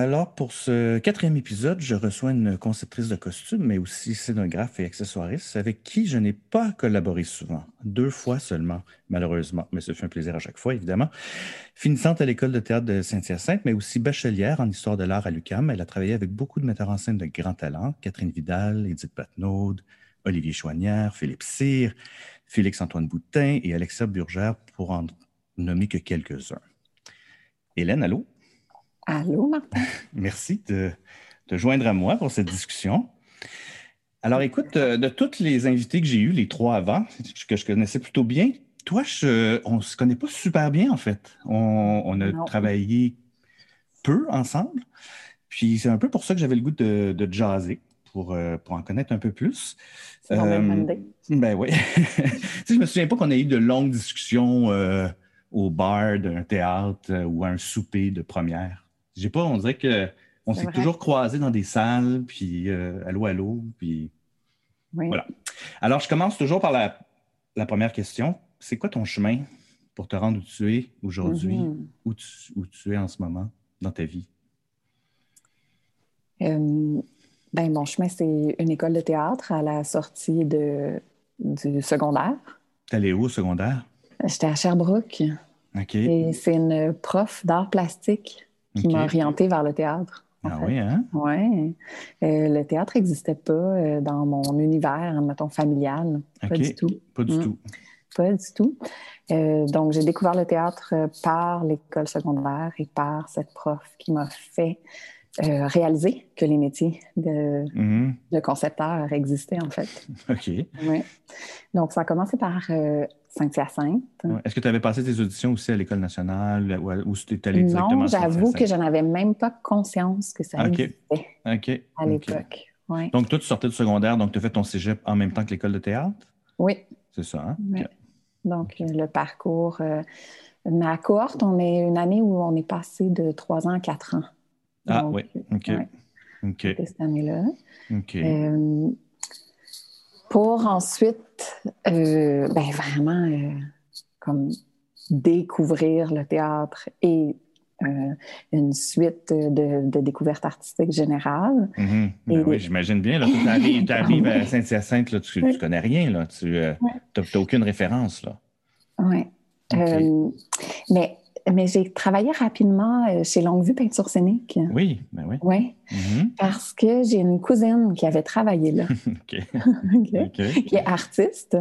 Alors, pour ce quatrième épisode, je reçois une conceptrice de costumes, mais aussi scénographe et accessoiriste, avec qui je n'ai pas collaboré souvent, deux fois seulement, malheureusement, mais ce fut un plaisir à chaque fois, évidemment. Finissante à l'école de théâtre de Saint-Hyacinthe, mais aussi bachelière en histoire de l'art à l'UQAM, elle a travaillé avec beaucoup de metteurs en scène de grand talent, Catherine Vidal, Edith Patnaud, Olivier Chouanière, Philippe Cyr, Félix-Antoine Boutin et Alexia Burgère, pour en nommer que quelques-uns. Hélène, allô? Allô, Martin? Merci de te joindre à moi pour cette discussion. Alors, écoute, euh, de toutes les invités que j'ai eus, les trois avant, que je connaissais plutôt bien, toi, on ne se connaît pas super bien, en fait. On, a travaillé peu ensemble. Puis c'est un peu pour ça que j'avais le goût de, de jaser, pour, euh, pour, en connaître un peu plus. C'est euh, Ben oui. je me souviens pas qu'on ait eu de longues discussions au bar d'un théâtre ou à un souper de première. J'ai pas, on dirait qu'on s'est toujours croisés dans des salles, puis euh, allô, allô, puis voilà. Alors, je commence toujours par la, première question. C'est quoi ton chemin pour te rendre où tu es aujourd'hui, mm-hmm. où, tu, es en ce moment dans ta vie? Euh, ben, mon chemin, c'est une école de théâtre à la sortie de, du secondaire. Tu allé où au secondaire? J'étais à Sherbrooke. OK. Et c'est une prof d'art plastique qui m'a orientée vers le théâtre. Ah oui, hein? Oui. Euh, le théâtre n'existait pas euh, dans mon univers, mettons, familial. Pas du tout. Pas du mm. tout. Pas du tout. Euh, donc, j'ai découvert le théâtre par l'école secondaire et par cette prof qui m'a fait réaliser que les métiers de, mm-hmm. de, concepteur existaient, en fait. OK. Oui. Donc, ça a commencé par Saint-Hyacinthe. Est-ce que tu avais passé tes auditions aussi à l'École nationale ou, tu es allé directement Non, j'avoue que je n'avais même pas conscience que ça existait à l'époque. Donc, toi, tu sortais du secondaire, donc tu as fait ton cégep en même temps que l'école de théâtre? Oui. C'est ça, hein? Donc, le parcours. Euh, ma cohorte, on est une année où on est passé de trois ans à quatre ans. Ah, oui. OK. OK. Cette année-là. OK. Euh, pour ensuite, euh, ben vraiment, euh, comme découvrir le théâtre et euh, une suite de, de découvertes artistiques générales. Mm-hmm. Ben oui, j'imagine bien. Tu arrives, à Saint-Hyacinthe, tu ne connais rien, là, tu n'as aucune référence. Oui. mais mais j'ai travaillé rapidement euh, chez Longue-Vue Peinture Scénique. Oui, ben oui. Oui, mm-hmm. parce que j'ai une cousine qui avait travaillé là, qui est artiste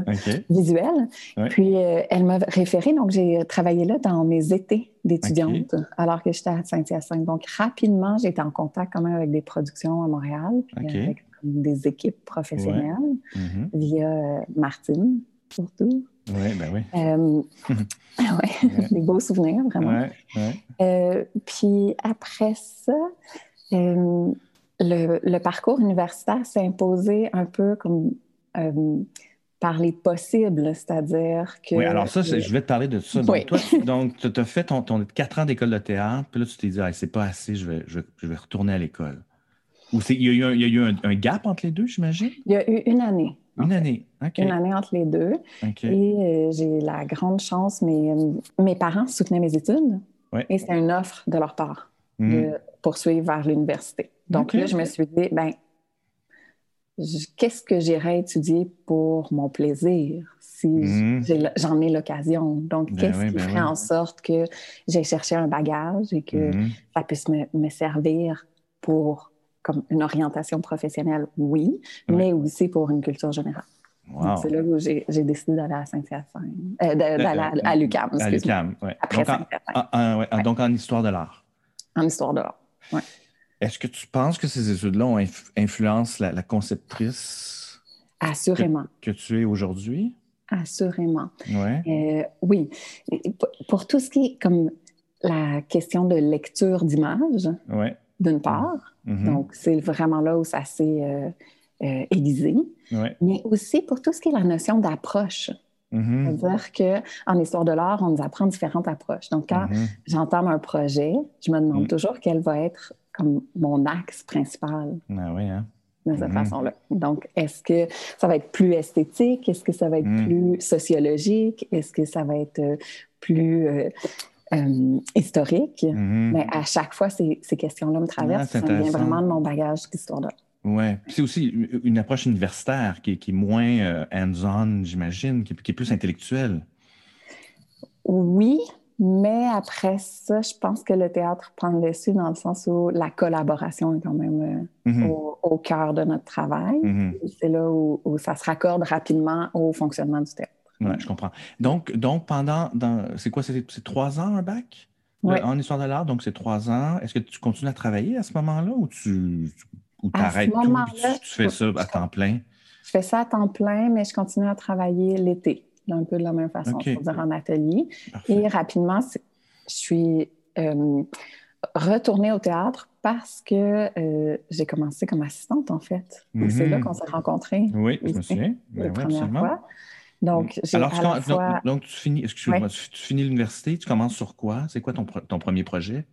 visuelle. Puis euh, elle m'a référé, donc j'ai travaillé là dans mes étés d'étudiante alors que j'étais à Saint-Hyacinthe. Donc rapidement, j'ai été en contact quand même avec des productions à Montréal, puis avec des équipes professionnelles mm-hmm. via euh, Martine surtout. Oui, ben oui. Euh, ouais, des beaux souvenirs, vraiment. Euh, puis après ça, euh, le, le, parcours universitaire s'est imposé un peu comme par les possibles, c'est-à-dire que... Oui, alors ça, je vais te parler de ça. Donc, toi, donc, tu as fait ton, ton 4 ans d'école de théâtre, puis là, tu t'es dit, ah, c'est pas assez, je vais, je, vais retourner à l'école. Ou il y a eu, un, il y a eu un, un, gap entre les deux, j'imagine? Il y a eu une année. Une année. Une année entre les deux. Et euh, j'ai la grande chance, mes, mes parents soutenaient mes études. Et c'est une offre de leur part de poursuivre vers l'université. Donc là, je me suis dit, ben, qu'est-ce que j'irais étudier pour mon plaisir si mhm. j'en ai l'occasion? Donc, ben qu'est-ce qui ben ferait en sorte que j'ai cherché un bagage et que mhm. ça puisse me, me servir pour comme une orientation professionnelle, oui, mais aussi pour une culture générale. C'est là où j'ai décidé d'aller à Saint-Hyacinthe, euh, d'aller à, l'UQAM. À l'UQAM, oui. Après donc, donc en histoire de l'art. En histoire de l'art, oui. Est-ce que tu penses que ces études-là ont influencé la, conceptrice Assurément. Que, tu es aujourd'hui? assurément. Ouais. Euh, oui. Pour tout ce qui est comme la question de lecture d'images, ouais. D'une part, Mhm. donc c'est vraiment là où ça s'est euh, euh, aiguisé, Ouais. mais aussi pour tout ce qui est la notion d'approche. Mhm. C'est-à-dire qu'en histoire de l'art, on nous apprend différentes approches. Donc, quand j'entame un projet, je me demande Mm. toujours quel va être comme mon axe principal Ah oui, hein? de cette façon-là. Donc, est-ce que ça va être plus esthétique? Est-ce que ça va être Mm. plus sociologique? Est-ce que ça va être euh, plus euh, euh, historique? Mhm. Mais à chaque fois, ces, ces questions-là me traversent. Ah, c'est ça vient vraiment de mon bagage d'histoire de l'art. Ouais. Puis C'est aussi une approche universitaire qui, est- qui est moins euh, hands-on, j'imagine, qui, est- qui est plus intellectuelle. Oui, mais après ça, je pense que le théâtre prend le dessus dans le sens où la collaboration est quand même euh, Mhm. au, au cœur de notre travail. Mhm. C'est là où, où ça se raccorde rapidement au fonctionnement du théâtre. Ouais, je comprends. Donc, donc pendant, c'est quoi, c'est trois ans un bac? Le- Ouais. en histoire de l'art? Donc, c'est trois ans. Est-ce que tu continues à travailler à ce moment-là ou tu ou À ce arrêtes tout tu, tu fais ça à temps plein? Je fais ça à temps plein, mais je continue à travailler l'été, un peu de la même façon, OK. c'est-à-dire en atelier. Parfait. Et rapidement, je suis euh, retournée au théâtre parce que euh, j'ai commencé comme assistante, en fait. C'est là qu'on s'est rencontrés Oui, je me souviens. Ben oui, absolument. fois. Donc, j'ai Alors, à tu, la com- fois... donc, donc, tu finis, excuse-moi, Ouais. tu, tu finis l'université, tu commences sur quoi? C'est quoi ton, ton premier projet?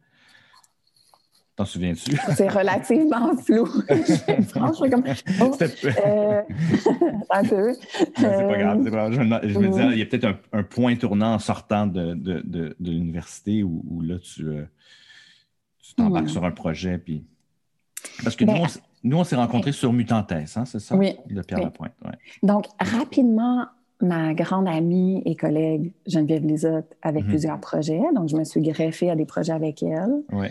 T'en souviens-tu? C'est relativement flou. Franchement, comme... Oh, euh, un peu. C'est pas grave, Euh, c'est pas grave. Je me, je me mm. disais, il y a peut-être un, un point tournant en sortant de, de, de, de l'université où, où là, tu, euh, tu t'embarques Mm. sur un projet. Puis... Parce que Ben, nous, on, nous, on s'est rencontrés sur Mutantes, hein, c'est ça? Oui, De Pierre oui. Lapointe. Ouais. Donc, rapidement, ma grande amie et collègue Geneviève Lisotte avait Mhm. plusieurs projets. Donc, je me suis greffée à des projets avec elle. Ouais.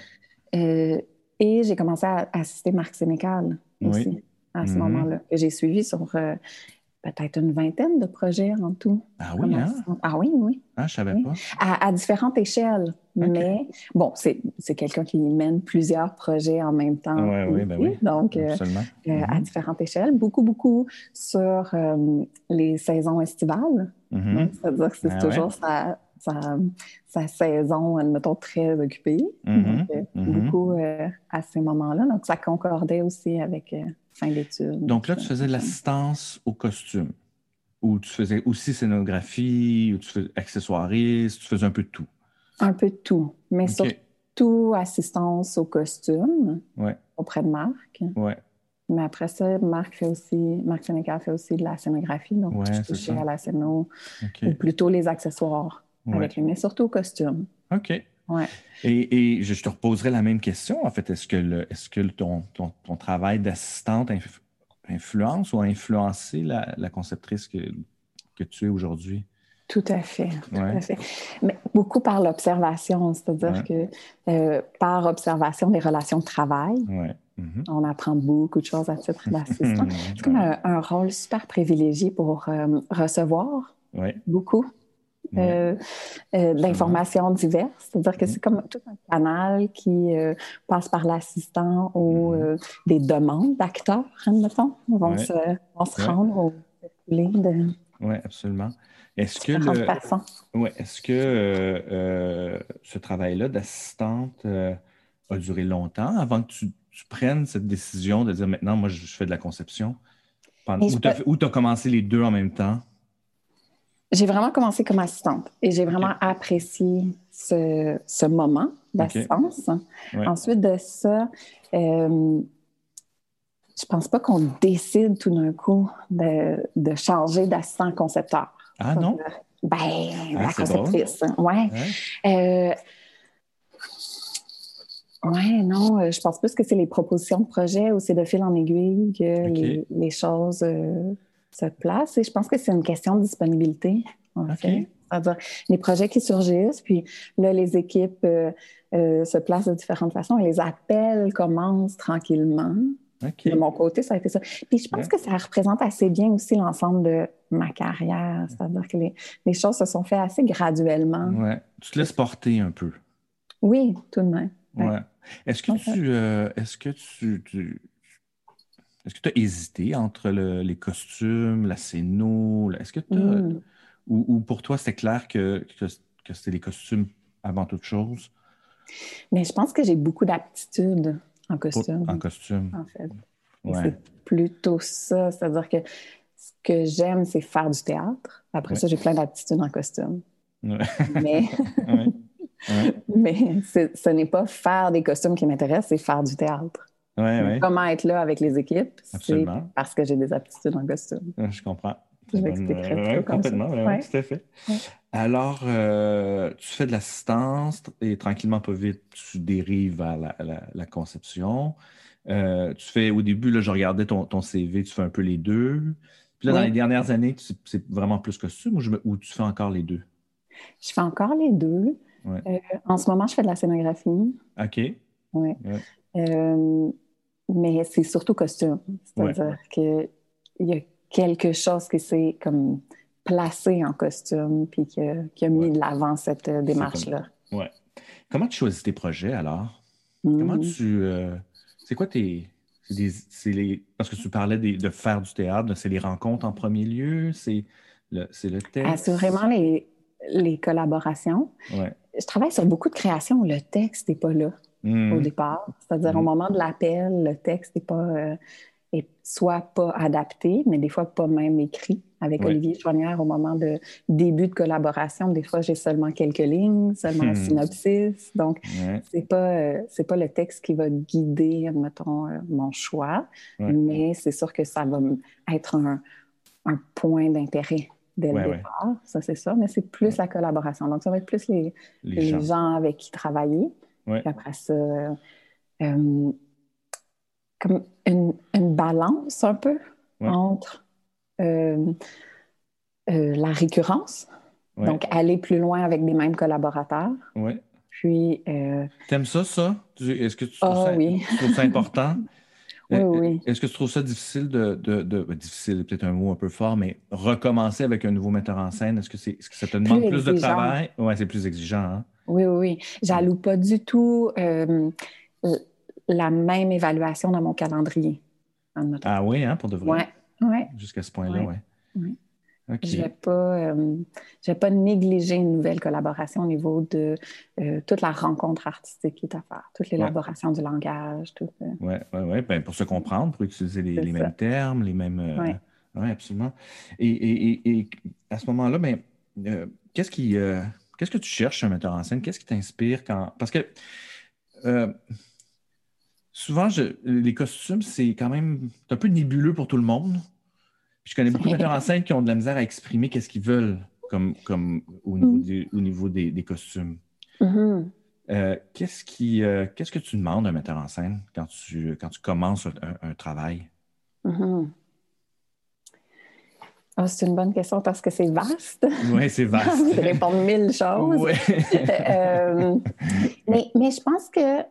Euh, et j'ai commencé à assister Marc Sénécal aussi Oui. à ce Mhm. moment-là. que J'ai suivi sur euh, peut-être une vingtaine de projets en tout. Ah oui, hein? Ah oui, oui. Ah, je savais Oui. pas. À, à différentes échelles. Mais bon, c'est quelqu'un qui mène plusieurs projets en même temps. Ouais, oui, ben oui. Donc, euh, euh, à Mhm. différentes échelles. Beaucoup, beaucoup sur euh, les saisons estivales. Mhm. Donc, C'est-à-dire que c'est Ah toujours sa, sa, sa saison, admettons, très occupée. Mhm. Donc, euh, Mhm. beaucoup euh, à ces moments-là. Donc, ça concordait aussi avec euh, fin d'études. Donc là, tu faisais de l'assistance au costume. Ou tu faisais aussi scénographie, ou tu faisais accessoiriste, tu faisais un peu de tout. Un peu de tout, mais surtout assistance au costume Ouais, auprès de Marc. ouais. Mais après ça, Marc fait aussi, Marc Sénécal fait aussi de la scénographie. Donc, Ouais, je touchais à la scéno, ou plutôt les accessoires Ouais. avec lui, mais surtout au costume. OK. Ouais. Et, et je je te reposerai la même question. En fait, est-ce que, le, est-ce que le- ton, ton, ton travail d'assistante inf- influence ou a influencé la, la conceptrice que, que tu es aujourd'hui? Tout à fait, tout Ouais. à fait. Mais beaucoup par l'observation, c'est-à-dire que euh, par observation des relations de travail, Oui. Mhm. on apprend beaucoup de choses à titre d'assistant. C'est comme un, un rôle super privilégié pour euh, recevoir beaucoup euh, euh, d'informations diverses. C'est-à-dire que c'est comme tout un canal qui euh, passe par l'assistant ou Mhm. euh, des demandes d'acteurs, admettons, vont Ouais. se, vont se rendre au de Oui, absolument. Est-ce que, le, ouais, est-ce que euh, euh, ce travail-là d'assistante euh, a duré longtemps avant que tu, tu prennes cette décision de dire maintenant, moi, je, je fais de la conception? Pendant- ou tu as, commencé les deux en même temps? J'ai vraiment commencé comme assistante et j'ai vraiment apprécié ce, ce moment d'assistance. Ouais. Ensuite de ça, euh, je pense pas qu'on décide tout d'un coup de, de changer d'assistant concepteur. Ah non? Ben, Ah, la conceptrice. Ouais. Ouais. Euh, ouais, non, euh, je pense plus que c'est les propositions de projet ou c'est de fil en aiguille que les, les choses euh, se placent. Et je pense que c'est une question de disponibilité, en Ok. fait. C'est-à-dire les projets qui surgissent, puis là, les équipes euh, euh, se placent de différentes façons et les appels commencent tranquillement. De mon côté, ça a été ça. Puis je pense Ouais. que ça représente assez bien aussi l'ensemble de ma carrière. C'est-à-dire que les, les choses se sont faites assez graduellement. Ouais. Tu te laisses porter un peu. Oui, tout de même. Ouais. Ouais. Est-ce que tu, euh, est-ce que tu, tu, est-ce que tu as hésité entre les costumes, la scéno? Est-ce que tu mm. ou, pour toi, c'était clair que, que, c'était les costumes avant toute chose? Mais je pense que j'ai beaucoup d'aptitudes en costume. en costume. En fait. C'est plutôt ça. C'est-à-dire que ce que j'aime, c'est faire du théâtre. Après ça, j'ai plein d'aptitudes en costume. Mais, Mais ce n'est pas faire des costumes qui m'intéressent, c'est faire du théâtre. Comment être là avec les équipes, c'est parce que j'ai des aptitudes en costume. Je comprends. Je l'expliquerai complètement, tout à fait. Alors, euh, tu fais de l'assistance et tranquillement, pas vite, tu dérives à la, conception. Euh, tu fais, au début, là, je regardais ton, ton, CV, tu fais un peu les deux. Puis là, dans les dernières années, c'est vraiment plus costume ou, tu fais encore les deux? Je fais encore les deux. Euh, en ce moment, je fais de la scénographie. OK. Oui. Mais c'est surtout costume. C'est-à-dire qu'il y a quelque chose qui s'est comme placé en costume puis qui a, mis de l'avant cette euh, démarche-là. Ouais. Comment tu choisis tes projets alors? Comment mm-hmm. tu. Euh, c'est quoi tes. les, parce que tu parlais de faire du théâtre, c'est les rencontres en premier lieu, c'est le, le texte? Ah, c'est vraiment les, les collaborations. Je travaille sur beaucoup de créations où le texte n'est pas là mm. au départ. C'est-à-dire au mm. moment de l'appel, le texte n'est pas. Euh, soit pas adapté, mais des fois pas même écrit. Avec Olivier Chouanière, au moment de début de collaboration, des fois j'ai seulement quelques lignes, seulement un hmm. synopsis. Donc, c'est pas euh, c'est pas le texte qui va guider, admettons, euh, mon choix, mais c'est sûr que ça va être un, un point d'intérêt dès le départ, ça c'est ça, mais c'est plus la collaboration. Donc, ça va être plus les, les, gens. avec qui travailler. Puis après ça, euh, comme une, balance un peu entre euh, euh, la récurrence, donc aller plus loin avec les mêmes collaborateurs. Oui. Puis. Euh, T'aimes ça, ça? Est-ce que tu trouves, ah ça, ça important? oui, oui. Est-ce que tu trouves ça difficile de. de, de ben, difficile, peut-être un mot un peu fort, mais recommencer avec un nouveau metteur en scène, est-ce que, c'est, est-ce que ça te demande plus, de travail? Oui, c'est plus exigeant. Hein? Oui, oui, oui. J'alloue pas du tout la même évaluation dans mon calendrier. Ah oui, hein, pour de vrai? Oui. Ouais. Jusqu'à ce point-là, oui. Ouais. Je ne vais pas, euh, pas négliger une nouvelle collaboration au niveau de euh, toute la rencontre artistique qui est à faire, toute l'élaboration du langage. Oui, oui, oui. Ben, pour se comprendre, pour utiliser les, mêmes termes, les mêmes. Euh, oui, absolument. Et, et, et, à ce moment-là, ben, qu'est-ce qui. Qu'est-ce que tu cherches un metteur en scène? Qu'est-ce qui t'inspire quand. Parce que souvent, les costumes, c'est quand même un peu nébuleux pour tout le monde. Je connais beaucoup de metteurs en scène qui ont de la misère à exprimer qu'est-ce qu'ils veulent comme, comme au niveau, mm. des, costumes. Mm-hmm. Euh, qu'est-ce, qui, euh, qu'est-ce que tu demandes à un metteur en scène quand tu, quand tu commences un, travail? Mm-hmm. Ah, c'est une bonne question parce que c'est vaste. Oui, c'est vaste. Je répondre mille choses. Euh, mais, mais, je pense que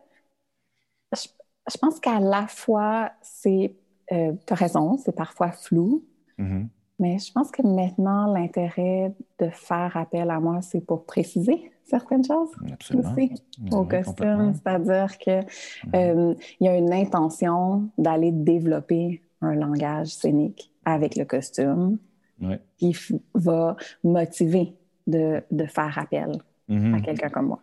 je pense qu'à la fois, c'est, euh, tu as raison, c'est parfois flou, mm-hmm. mais je pense que maintenant, l'intérêt de faire appel à moi, c'est pour préciser certaines choses aussi au costume. C'est-à-dire qu'il mm-hmm. euh, y a une intention d'aller développer un langage scénique avec le costume qui va motiver de, de faire appel mm-hmm. à quelqu'un comme moi.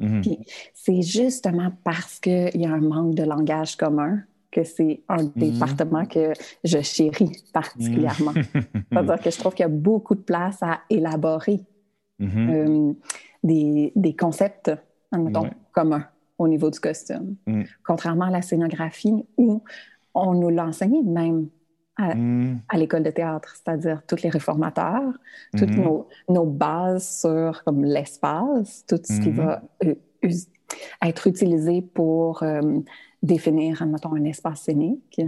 Mm-hmm. C'est justement parce qu'il y a un manque de langage commun que c'est un mm-hmm. département que je chéris particulièrement. C'est-à-dire que je trouve qu'il y a beaucoup de place à élaborer euh, des, des, concepts, communs au niveau du costume. Mm. Contrairement à la scénographie où on nous l'enseigne même Mm. à, l'école de théâtre, c'est-à-dire tous les réformateurs, toutes mm-hmm. nos, bases sur comme l'espace, tout ce qui mm-hmm. va euh, être utilisé pour euh, définir, admettons, un espace scénique.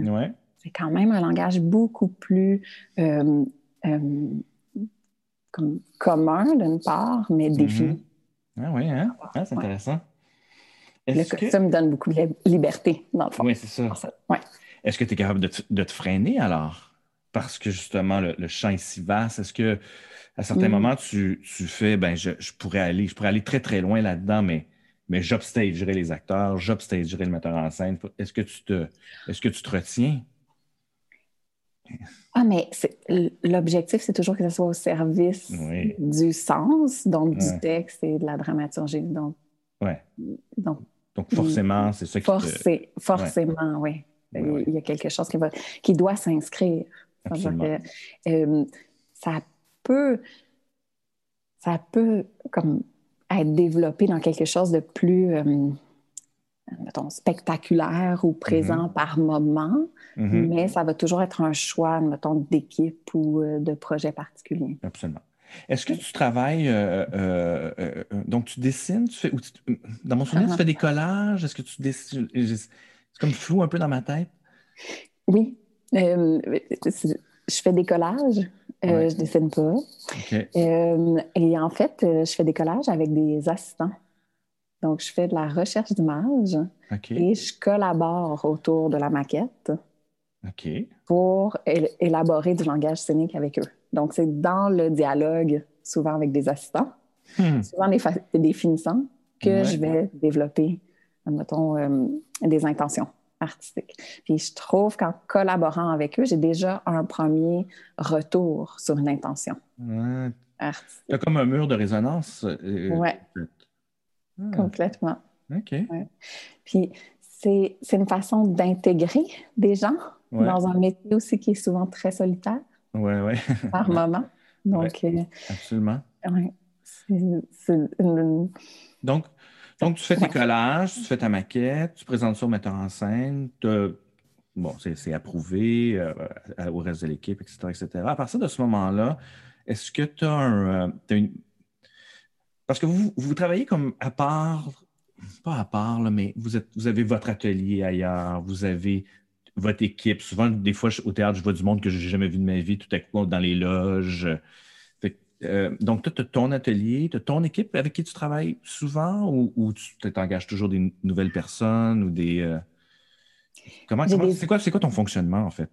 C'est quand même un langage beaucoup plus euh, comme, commun d'une part, mais défini. Ah oui, hein? ah, c'est intéressant. Le costume donne beaucoup de liberté, dans le fond. Oui, c'est ça. Ouais. Est-ce que tu es capable de te, freiner alors? Parce que justement, le, champ est si vaste. Est-ce que à certains mm. moments, tu, fais, ben, je, pourrais aller, je pourrais aller très, très loin là-dedans, mais, mais j'obstagerai les acteurs, j'obstagerai le metteur en scène. Est-ce que tu te, est-ce que tu te retiens? Ah, mais l'objectif, c'est toujours que ce soit au service du sens, donc du texte et de la dramaturgie. Donc, ouais. donc, donc forcément, c'est ça qui forcé, Forcément, oui. Il y a quelque chose qui, va, qui doit s'inscrire. Euh, ça peut, ça peut comme être développé dans quelque chose de plus euh, mettons, spectaculaire ou présent mm-hmm. par moment, mm-hmm. mais ça va toujours être un choix, mettons, d'équipe ou euh, de projet particulier. Absolument. Est-ce que tu travailles, donc tu dessines, tu fais, dans mon souvenir, tu uh-huh. fais des collages, est-ce que tu dessines, c'est comme flou un peu dans ma tête? Oui, je fais des collages, euh, je ne dessine pas. Euh, et en fait, euh, je fais des collages avec des assistants. Donc, je fais de la recherche d'images et je collabore autour de la maquette pour élaborer du langage scénique avec eux. Donc, c'est dans le dialogue, souvent avec des assistants, hmm. souvent des, des finissants, que je vais développer, mettons, des intentions artistique. Puis je trouve qu'en collaborant avec eux, j'ai déjà un premier retour sur une intention ouais. artistique. Tu comme un mur de résonance. Euh, oui, ah. complètement. OK. Puis c'est une façon d'intégrer des gens dans un métier aussi qui est souvent très solitaire. Oui, oui. par moment. Donc, euh, absolument. Oui. Donc, donc, tu fais tes collages, tu fais ta maquette, tu présentes ça au metteur en scène, bon, c'est approuvé euh, au reste de l'équipe, etc., etc. À partir de ce moment-là, est-ce que tu as, un, euh, une... Parce que vous, vous travaillez comme à part, pas à part, mais vous, êtes, vous avez votre atelier ailleurs, vous avez votre équipe. Souvent, des fois, au théâtre, je vois du monde que je n'ai jamais vu de ma vie, tout à coup, dans les loges. Euh, donc, tu as ton atelier, tu as ton équipe avec qui tu travailles souvent ou, tu t'engages toujours des nouvelles personnes ou des. Euh, comment, c'est, quoi, quoi ton fonctionnement en fait?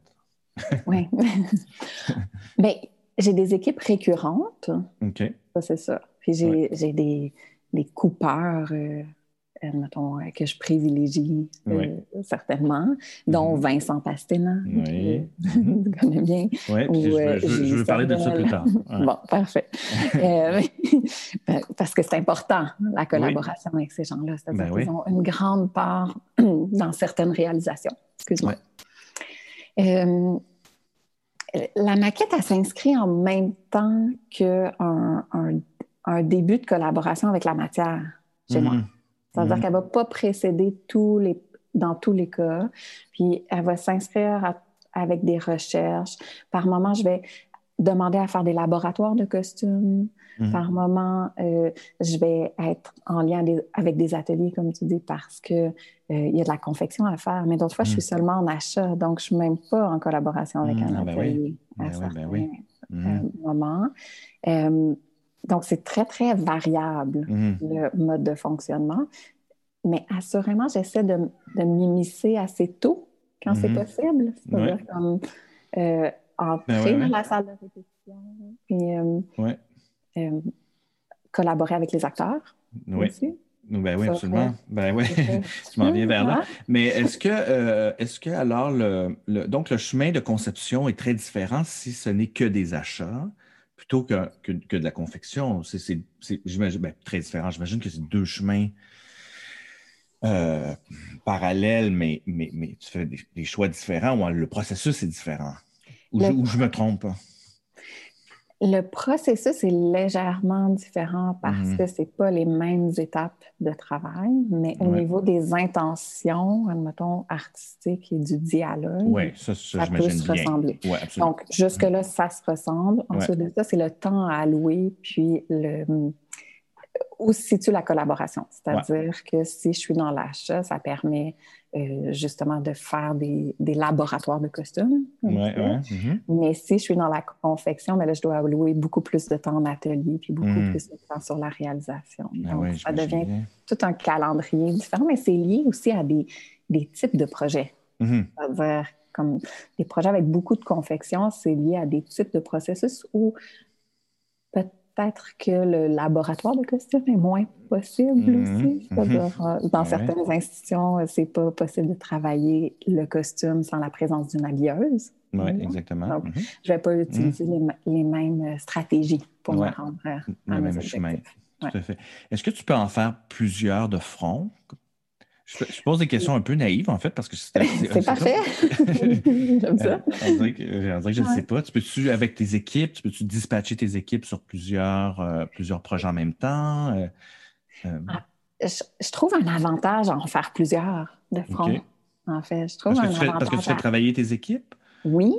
oui. Bien, j'ai des équipes récurrentes. OK. Ça, c'est ça. Puis j'ai, des, des, coupeurs. Euh, mettons, euh, que je privilégie euh, certainement, dont mm-hmm. Vincent Pastena, oui. tu connais bien. Oui, je, veux parler de ça plus tard. Bon, parfait. parce que c'est important, la collaboration avec ces gens-là. C'est-à-dire ben qu'ils ont une grande part dans certaines réalisations. Excuse-moi. la maquette, elle s'inscrit en même temps qu'un un, un, début de collaboration avec la matière chez moi. Mm-hmm. C'est-à-dire mhm. qu'elle ne va pas précéder tous les, dans tous les cas, puis elle va s'inscrire avec des recherches. Par moment, je vais demander à faire des laboratoires de costumes. Mhm. Par moment, euh, je vais être en lien avec des ateliers, comme tu dis, parce qu'il euh, il y a de la confection à faire. Mais d'autres fois, je suis mhm. seulement en achat, donc je ne suis même pas en collaboration avec un atelier à certains euh, moments. Donc, c'est très, très variable, mhm. le mode de fonctionnement. Mais assurément, j'essaie de, de m'immiscer assez tôt quand c'est mhm. possible. C'est-à-dire comme euh, entrer ben dans la salle de répétition, puis euh, euh, collaborer avec les acteurs. Oui. Aussi. Ben oui, absolument. Ben oui, tu m'en viens vers là. Mais est-ce que, est-ce que alors, le, donc le chemin de conception est très différent si ce n'est que des achats? Plutôt que, que, de la confection. C'est, j'imagine, ben, très différent. J'imagine que c'est deux chemins euh, parallèles, mais, mais, mais, tu fais des, choix différents ou le processus est différent? Ou, je, me trompe? Le processus est légèrement différent parce mhm. que ce n'est pas les mêmes étapes de travail, mais au niveau des intentions, admettons, artistiques et du dialogue, ça, ça, peut se ressembler. Donc, jusque-là, ça se ressemble. Ensuite de ça, c'est le temps à allouer, puis le, où se situe la collaboration. C'est-à-dire que si je suis dans l'achat, ça permet euh, justement de faire des, laboratoires de costumes. Mm-hmm. Mais si je suis dans la confection, mais ben là, je dois allouer beaucoup plus de temps en atelier puis beaucoup mm. plus de temps sur la réalisation. Ah Donc, ça devient tout un calendrier différent, mais c'est lié aussi à des, types de projets. Mm-hmm. C'est-à-dire comme des projets avec beaucoup de confection, c'est lié à des types de processus où peut-être peut-être que le laboratoire de costumes est moins possible mhm. aussi. Mhm. Euh, dans certaines institutions, euh, c'est pas possible de travailler le costume sans la présence d'une habilleuse. Oui, exactement. Donc, mm-hmm. je ne vais pas utiliser mm-hmm. les, mêmes stratégies pour me rendre à, le même chemin. Tout à fait. Est-ce que tu peux en faire plusieurs de front? Je, pose des questions un peu naïves, en fait, parce que c'est. C'est parfait. J'aime ça. on dirait que, je ne sais pas. Tu peux-tu, avec tes équipes, tu peux-tu dispatcher tes équipes sur plusieurs, euh, plusieurs projets en même temps? Euh, euh? Ah, je, trouve un avantage à en faire plusieurs de front. En fait, je trouve parce que, un avantage parce que tu fais travailler tes équipes? Oui,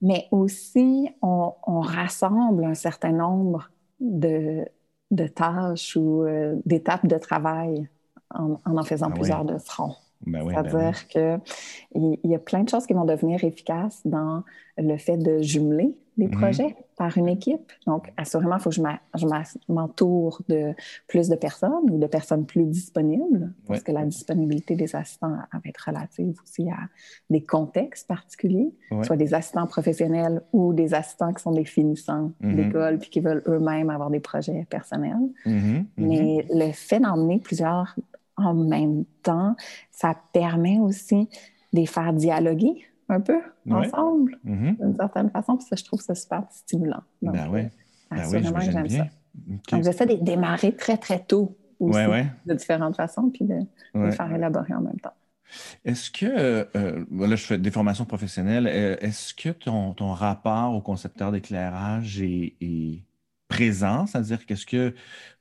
mais aussi on, on, rassemble un certain nombre de, de tâches ou d'étapes de travail en en, faisant ah plusieurs de front. Ben ben C'est-à-dire qu'il y a plein de choses qui vont devenir efficaces dans le fait de jumeler des mhm. projets par une équipe. Donc, assurément, il faut que je m'entoure de plus de personnes ou de personnes plus disponibles, parce que la disponibilité des assistants va être relative aussi à des contextes particuliers, soit des assistants professionnels ou des assistants qui sont des finissants mhm. d'école puis qui veulent eux-mêmes avoir des projets personnels. Mhm. Mais le fait d'emmener plusieurs en même temps, ça permet aussi de les faire dialoguer un peu ensemble, mm-hmm. d'une certaine façon. Puis ça, je trouve ça super stimulant. ben oui. Ben oui, j'aime ça. Donc, j'essaie de démarrer très, très tôt aussi, de différentes façons, puis de, les faire élaborer en même temps. Est-ce que, euh, euh, là, je fais des formations professionnelles, euh, est-ce que ton, ton, rapport au concepteur d'éclairage est, est, présent? C'est-à-dire qu'est-ce que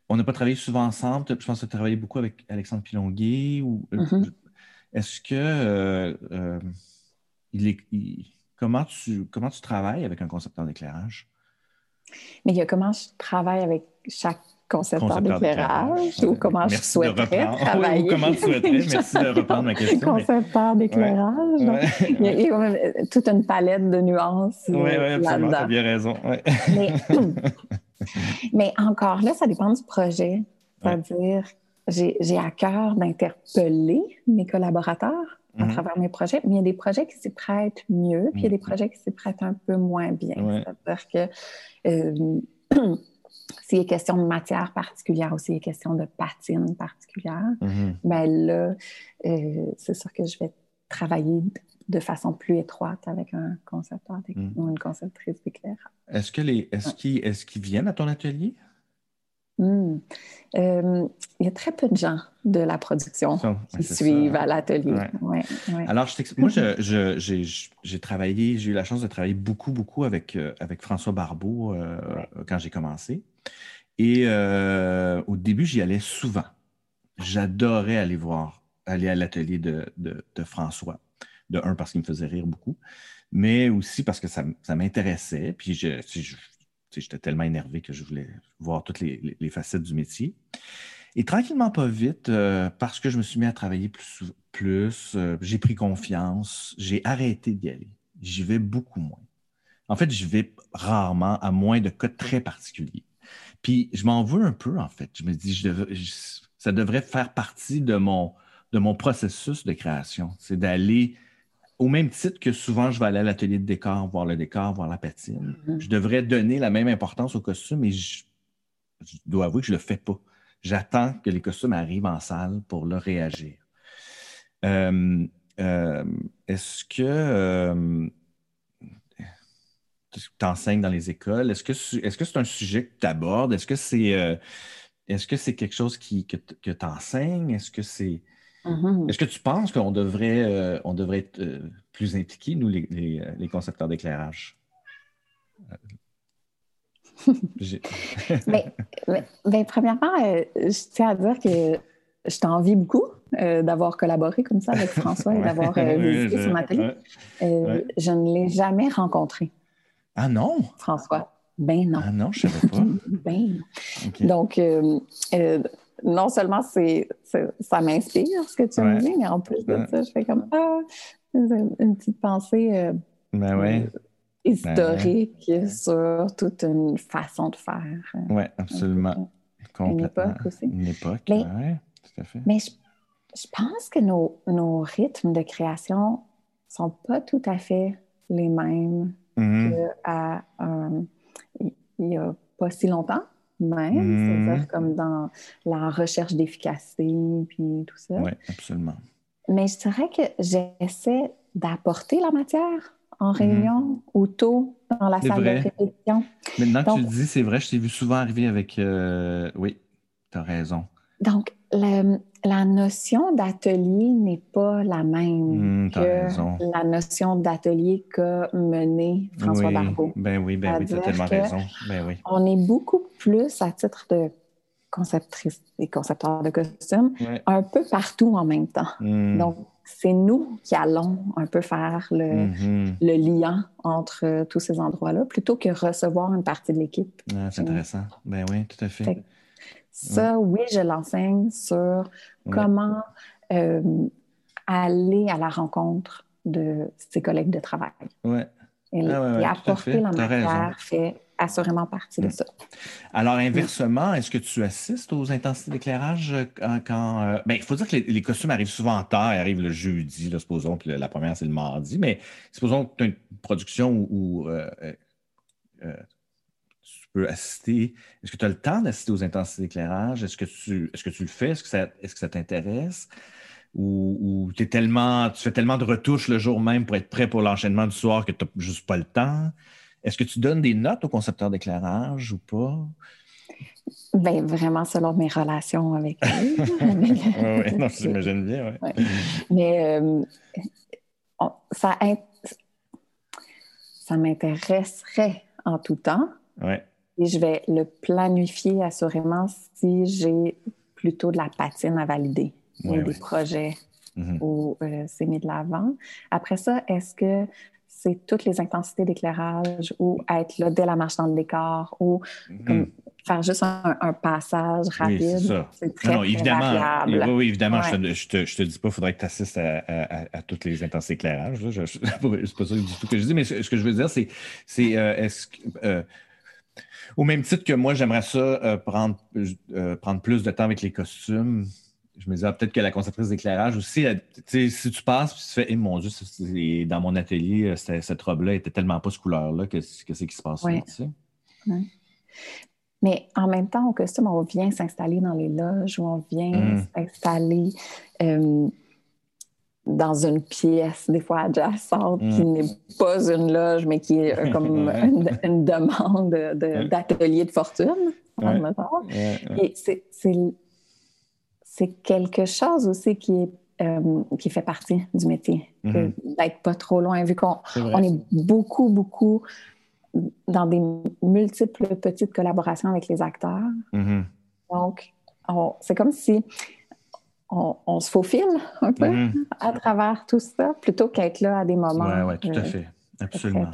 on n'a pas travaillé souvent ensemble. Je pense que tu as travaillé beaucoup avec Alexandre Pilonguet. Ou, euh, mm-hmm. Est-ce que euh, euh, il est, comment, tu, comment tu travailles avec un concepteur d'éclairage? Mais il y a comment je travaille avec chaque concepteur, d'éclairage ou comment je souhaiterais travailler. comment tu souhaiterais, merci de reprendre ma question. Concepteur d'éclairage. Il, y a toute une palette de nuances. Oui, oui, absolument, tu as bien raison. Mais, Mais encore là, ça dépend du projet. C'est-à-dire, j'ai à cœur d'interpeller mes collaborateurs à mhm. travers mes projets, mais il y a des projets qui s'y prêtent mieux, puis il y a des mhm. projets qui s'y prêtent un peu moins bien. C'est-à-dire que euh, s'il est question de matière particulière ou s'il est question de patine particulière, mhm. bien là, euh, c'est sûr que je vais travailler de façon plus étroite avec un concepteur mm. ou une conceptrice d'éclairage. Est-ce que les est-ce qu'ils est viennent à ton atelier? Hmm. Euh, il y a très peu de gens de la production qui suivent à l'atelier. Alors, moi, j'ai travaillé, j'ai eu la chance de travailler beaucoup, beaucoup avec, euh, avec François Barbeau euh, quand j'ai commencé. Et au début, j'y allais souvent. J'adorais aller voir, aller à l'atelier de, de, François. De un, parce qu'il me faisait rire beaucoup, mais aussi parce que ça, m'intéressait. Puis j'étais tellement énervé que je voulais voir toutes les, facettes du métier. Et tranquillement, pas vite, euh, parce que je me suis mis à travailler plus, plus euh, j'ai pris confiance, j'ai arrêté d'y aller. J'y vais beaucoup moins. En fait, j'y vais rarement, à moins de cas très particuliers. Puis je m'en veux un peu, en fait. Je me dis, ça devrait faire partie de mon, de mon processus de création. C'est d'aller au même titre que souvent je vais aller à l'atelier de décor, voir le décor, voir la patine, mm-hmm. je devrais donner la même importance au costume, mais je, dois avouer que je ne le fais pas. J'attends que les costumes arrivent en salle pour leur réagir. Euh, euh, est-ce que euh, tu enseignes dans les écoles? Est-ce que c'est un sujet que tu abordes? Est-ce que c'est est-ce que c'est quelque chose qui, que, tu enseignes? Est-ce que c'est Mm-hmm. Est-ce que tu penses qu'on devrait, euh, on devrait être euh, plus impliqués, nous, les, les, euh, concepteurs d'éclairage? mais, mais, premièrement, je tiens à dire que je t'envie beaucoup d'avoir collaboré comme ça avec François et d'avoir visité son atelier. Je ne l'ai jamais rencontré. Ah non? François. Ben non. Ah non, je ne savais pas. ben Donc, non seulement c'est, ça m'inspire ce que tu me dis, mais en plus de ça, je fais comme ah, une petite pensée euh, ben euh, historique sur toute une façon de faire. Euh, oui, absolument. Une époque aussi. Une époque, oui, tout à fait. Mais je, pense que nos, nos, rythmes de création sont pas tout à fait les mêmes mm-hmm. qu'à il n'y a pas si longtemps même, c'est-à-dire mmh. comme dans la recherche d'efficacité, puis tout ça. Oui, absolument. Mais je dirais que j'essaie d'apporter la matière en mhm. réunion ou tôt dans la salle de répétition. Maintenant que tu le dis, c'est vrai, je t'ai vu souvent arriver avec. Euh, oui, tu as raison. Donc, la notion d'atelier n'est pas la même hmm, que la notion d'atelier qu'a mené François oui, Barbeau. Ben oui, ben oui, tu as tellement raison. Ben oui. On est beaucoup plus à titre de conceptrice et concepteur de costumes, un peu partout en même temps. Hmm. Donc, c'est nous qui allons un peu faire le, mm-hmm. le lien entre tous ces endroits-là, plutôt que recevoir une partie de l'équipe. Ah, c'est intéressant. Ben oui, tout à fait. Ça, oui, je l'enseigne sur comment euh, aller à la rencontre de ses collègues de travail. Ouais. Et, ah, apporter la matière fait assurément partie de mm. ça. Alors, inversement, est-ce que tu assistes aux intensités d'éclairage euh, quand. Euh, ben, il faut dire que les, costumes arrivent souvent en tard, ils arrivent le jeudi, là, supposons, puis la première, c'est le mardi, mais supposons que tu as une production où. Peux assister? Est-ce que tu as le temps d'assister aux intensités d'éclairage? Est-ce que tu est-ce que tu le fais? Est-ce que ça, est-ce que ça t'intéresse? Ou, es tellement, tu fais tellement de retouches le jour même pour être prêt pour l'enchaînement du soir que tu n'as juste pas le temps? Est-ce que tu donnes des notes au concepteur d'éclairage ou pas? Bien, vraiment selon mes relations avec eux. oui, non, j'imagine bien, oui. Mais euh, ça, ça m'intéresserait en tout temps. Ouais. Et je vais le planifier assurément si j'ai plutôt de la patine à valider ou des projets mm-hmm. où euh, c'est mis de l'avant. Après ça, est-ce que c'est toutes les intensités d'éclairage ou être là dès la marche dans le décor ou mhm. faire juste un, passage rapide? c'est très, non, évidemment, variable. Oui, évidemment, je, te, te, dis pas qu'il faudrait que tu assistes à, toutes les intensités d'éclairage. C'est pas ça du tout que je dis, mais ce, que je veux dire, c'est euh, est-ce que. Euh, au même titre que moi, j'aimerais ça euh, prendre, prendre plus de temps avec les costumes je me disais, ah, peut-être que la conceptrice d'éclairage aussi, si tu passes, puis tu fais, eh, mon Dieu, dans mon atelier, euh, cette robe-là était tellement pas ce couleur-là, que, que c'est qui se passe là, tu sais? Mais en même temps, au costume, on vient s'installer dans les loges ou on vient mmh. s'installer euh, dans une pièce, des fois adjacente, qui mmh. n'est pas une loge, mais qui est euh, comme une, demande d'atelier de, fortune. Et c'est quelque chose aussi qui, est, euh, qui fait partie du métier, mhm. d'être pas trop loin, vu qu'on on est beaucoup, beaucoup dans des multiples petites collaborations avec les acteurs. Mhm. Donc, c'est comme si on, se faufile un peu mhm. à travers tout ça, plutôt qu'être là à des moments. Oui, oui, tout à euh, fait. Absolument.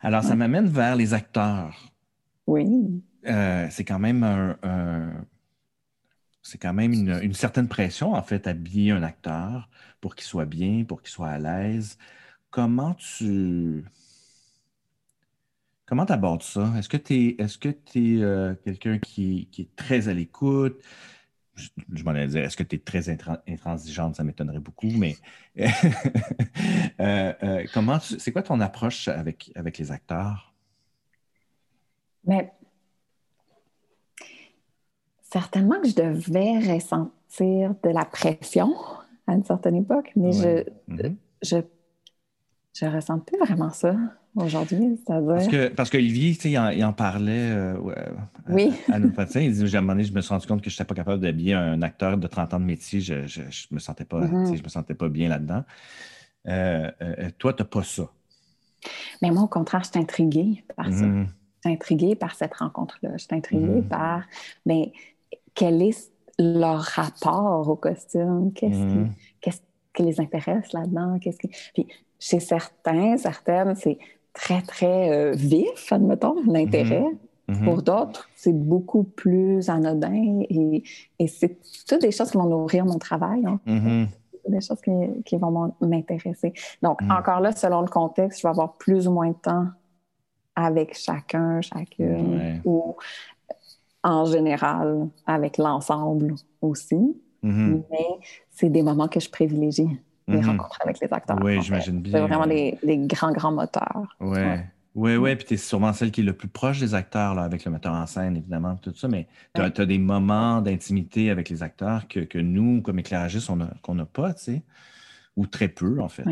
Alors, ça m'amène vers les acteurs. Oui. Euh, c'est quand même un, c'est quand même une, certaine pression, en fait, habiller un acteur pour qu'il soit bien, pour qu'il soit à l'aise. Comment tu. Comment tu abordes ça? Est-ce que tu es, est-ce que es euh, quelqu'un qui, est très à l'écoute? Je, m'en allais dire, est-ce que tu es très intransigeante? Ça m'étonnerait beaucoup, mais euh, euh, comment c'est quoi ton approche avec, avec les acteurs? Mais certainement que je devais ressentir de la pression à une certaine époque, mais je, mm-hmm. je, je ressens plus vraiment ça aujourd'hui. Parce que parce qu'Olivier, il en, il en parlait euh, oui. à, notre médecin. Il dit, à un moment donné, je me suis rendu compte que je n'étais pas capable d'habiller un acteur de 30 ans de métier. Je ne me, sentais pas, mm-hmm. je me sentais pas bien là-dedans. Euh, euh, toi, tu n'as pas ça. Mais moi, au contraire, je suis intriguée par ça. Mm-hmm. Je suis intriguée par cette rencontre-là. Je suis intriguée par... Ben, quel est leur rapport au costume? Qu'est-ce qui, mhm. qui, les intéresse là-dedans? Qu'est-ce qui... Puis chez certains, certaines, c'est très, très euh, vif, admettons, l'intérêt. Mhm. Mhm. Pour d'autres, c'est beaucoup plus anodin et, et c'est toutes des choses qui vont nourrir mon travail. Hein. Des choses qui, qui vont m'intéresser. Donc, encore là, selon le contexte, je vais avoir plus ou moins de temps avec chacun, chacune, ou en général avec l'ensemble aussi. Mm-hmm. Mais c'est des moments que je privilégie, les mm-hmm. rencontres avec les acteurs. Oui, j'imagine bien. C'est vraiment les, grands, grands moteurs. Oui. Oui, oui, puis tu es sûrement celle qui est le plus proche des acteurs, là, avec le metteur en scène, évidemment, tout ça, mais tu as, des moments d'intimité avec les acteurs que, que nous, comme éclairagistes, qu'on n'a pas, tu sais, ou très peu, en fait.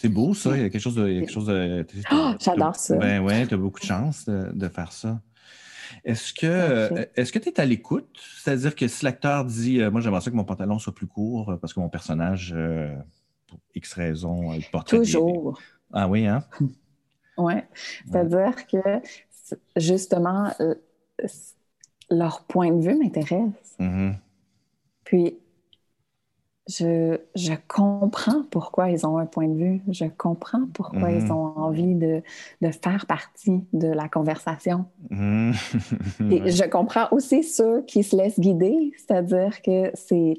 C'est beau, ça. Il y a quelque chose de. Quelque chose de oh, J'adore ça. Ben ouais, tu as beaucoup de chance de, faire ça. Est-ce que est-ce que tu es à l'écoute? C'est-à-dire que si l'acteur dit Moi, j'aimerais ça que mon pantalon soit plus court parce que mon personnage, pour X raisons, il porte. Toujours. Ah oui, hein? oui. C'est-à-dire que justement, leur point de vue m'intéresse. Mm-hmm. Puis, je, je, comprends pourquoi ils ont un point de vue. Je comprends pourquoi ils mm-hmm. ont envie de, de, faire partie de la conversation. Mm-hmm. Et je comprends aussi ceux qui se laissent guider, c'est-à-dire que c'est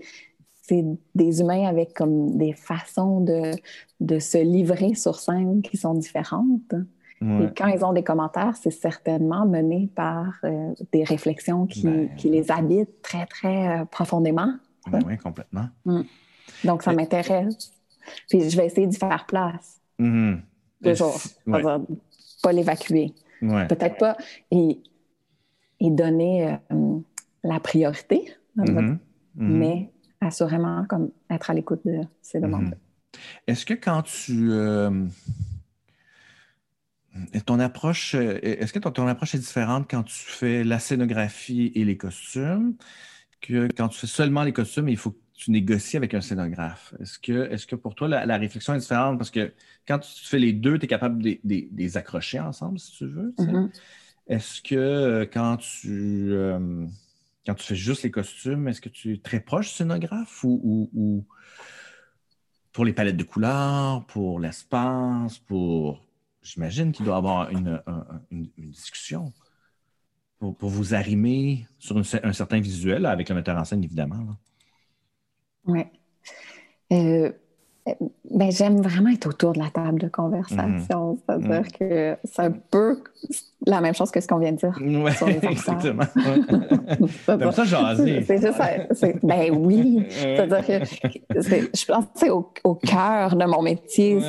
des humains avec comme des façons de, de se livrer sur scène qui sont différentes. Et quand ils ont des commentaires, c'est certainement mené par euh, des réflexions qui, ben, qui, les habitent très, très euh, profondément. Ben oui, complètement. Mm. Donc, ça m'intéresse. Puis, je vais essayer d'y faire place. Mm-hmm. Toujours. Pas l'évacuer. Peut-être pas. Et, et donner euh, la priorité, mm-hmm. Mm-hmm. mais assurément comme être à l'écoute de ces demandes. Est-ce que quand tu ton approche, euh, est-ce que ton, approche est différente quand tu fais la scénographie et les costumes? Que quand tu fais seulement les costumes, il faut que tu négocies avec un scénographe? Est-ce que, est que pour toi, la, réflexion est différente? Parce que quand tu fais les deux, tu es capable de, les accrocher ensemble, si tu veux. Mm-hmm. Est-ce que euh, quand tu, euh, quand tu fais juste les costumes, est-ce que tu es très proche du scénographe ou pour les palettes de couleurs, pour l'espace, pour j'imagine qu'il doit y avoir une, discussion pour, vous arrimer sur un certain visuel, avec le metteur en scène, évidemment. Oui. Euh, ben, j'aime vraiment être autour de la table de conversation. Mhm. C'est-à-dire mhm. que c'est un peu la même chose que ce qu'on vient de dire. Oui, exactement. Comme ça, jaser. C'est juste. Ben oui. C'est-à-dire que je pense que c'est au, cœur de mon métier.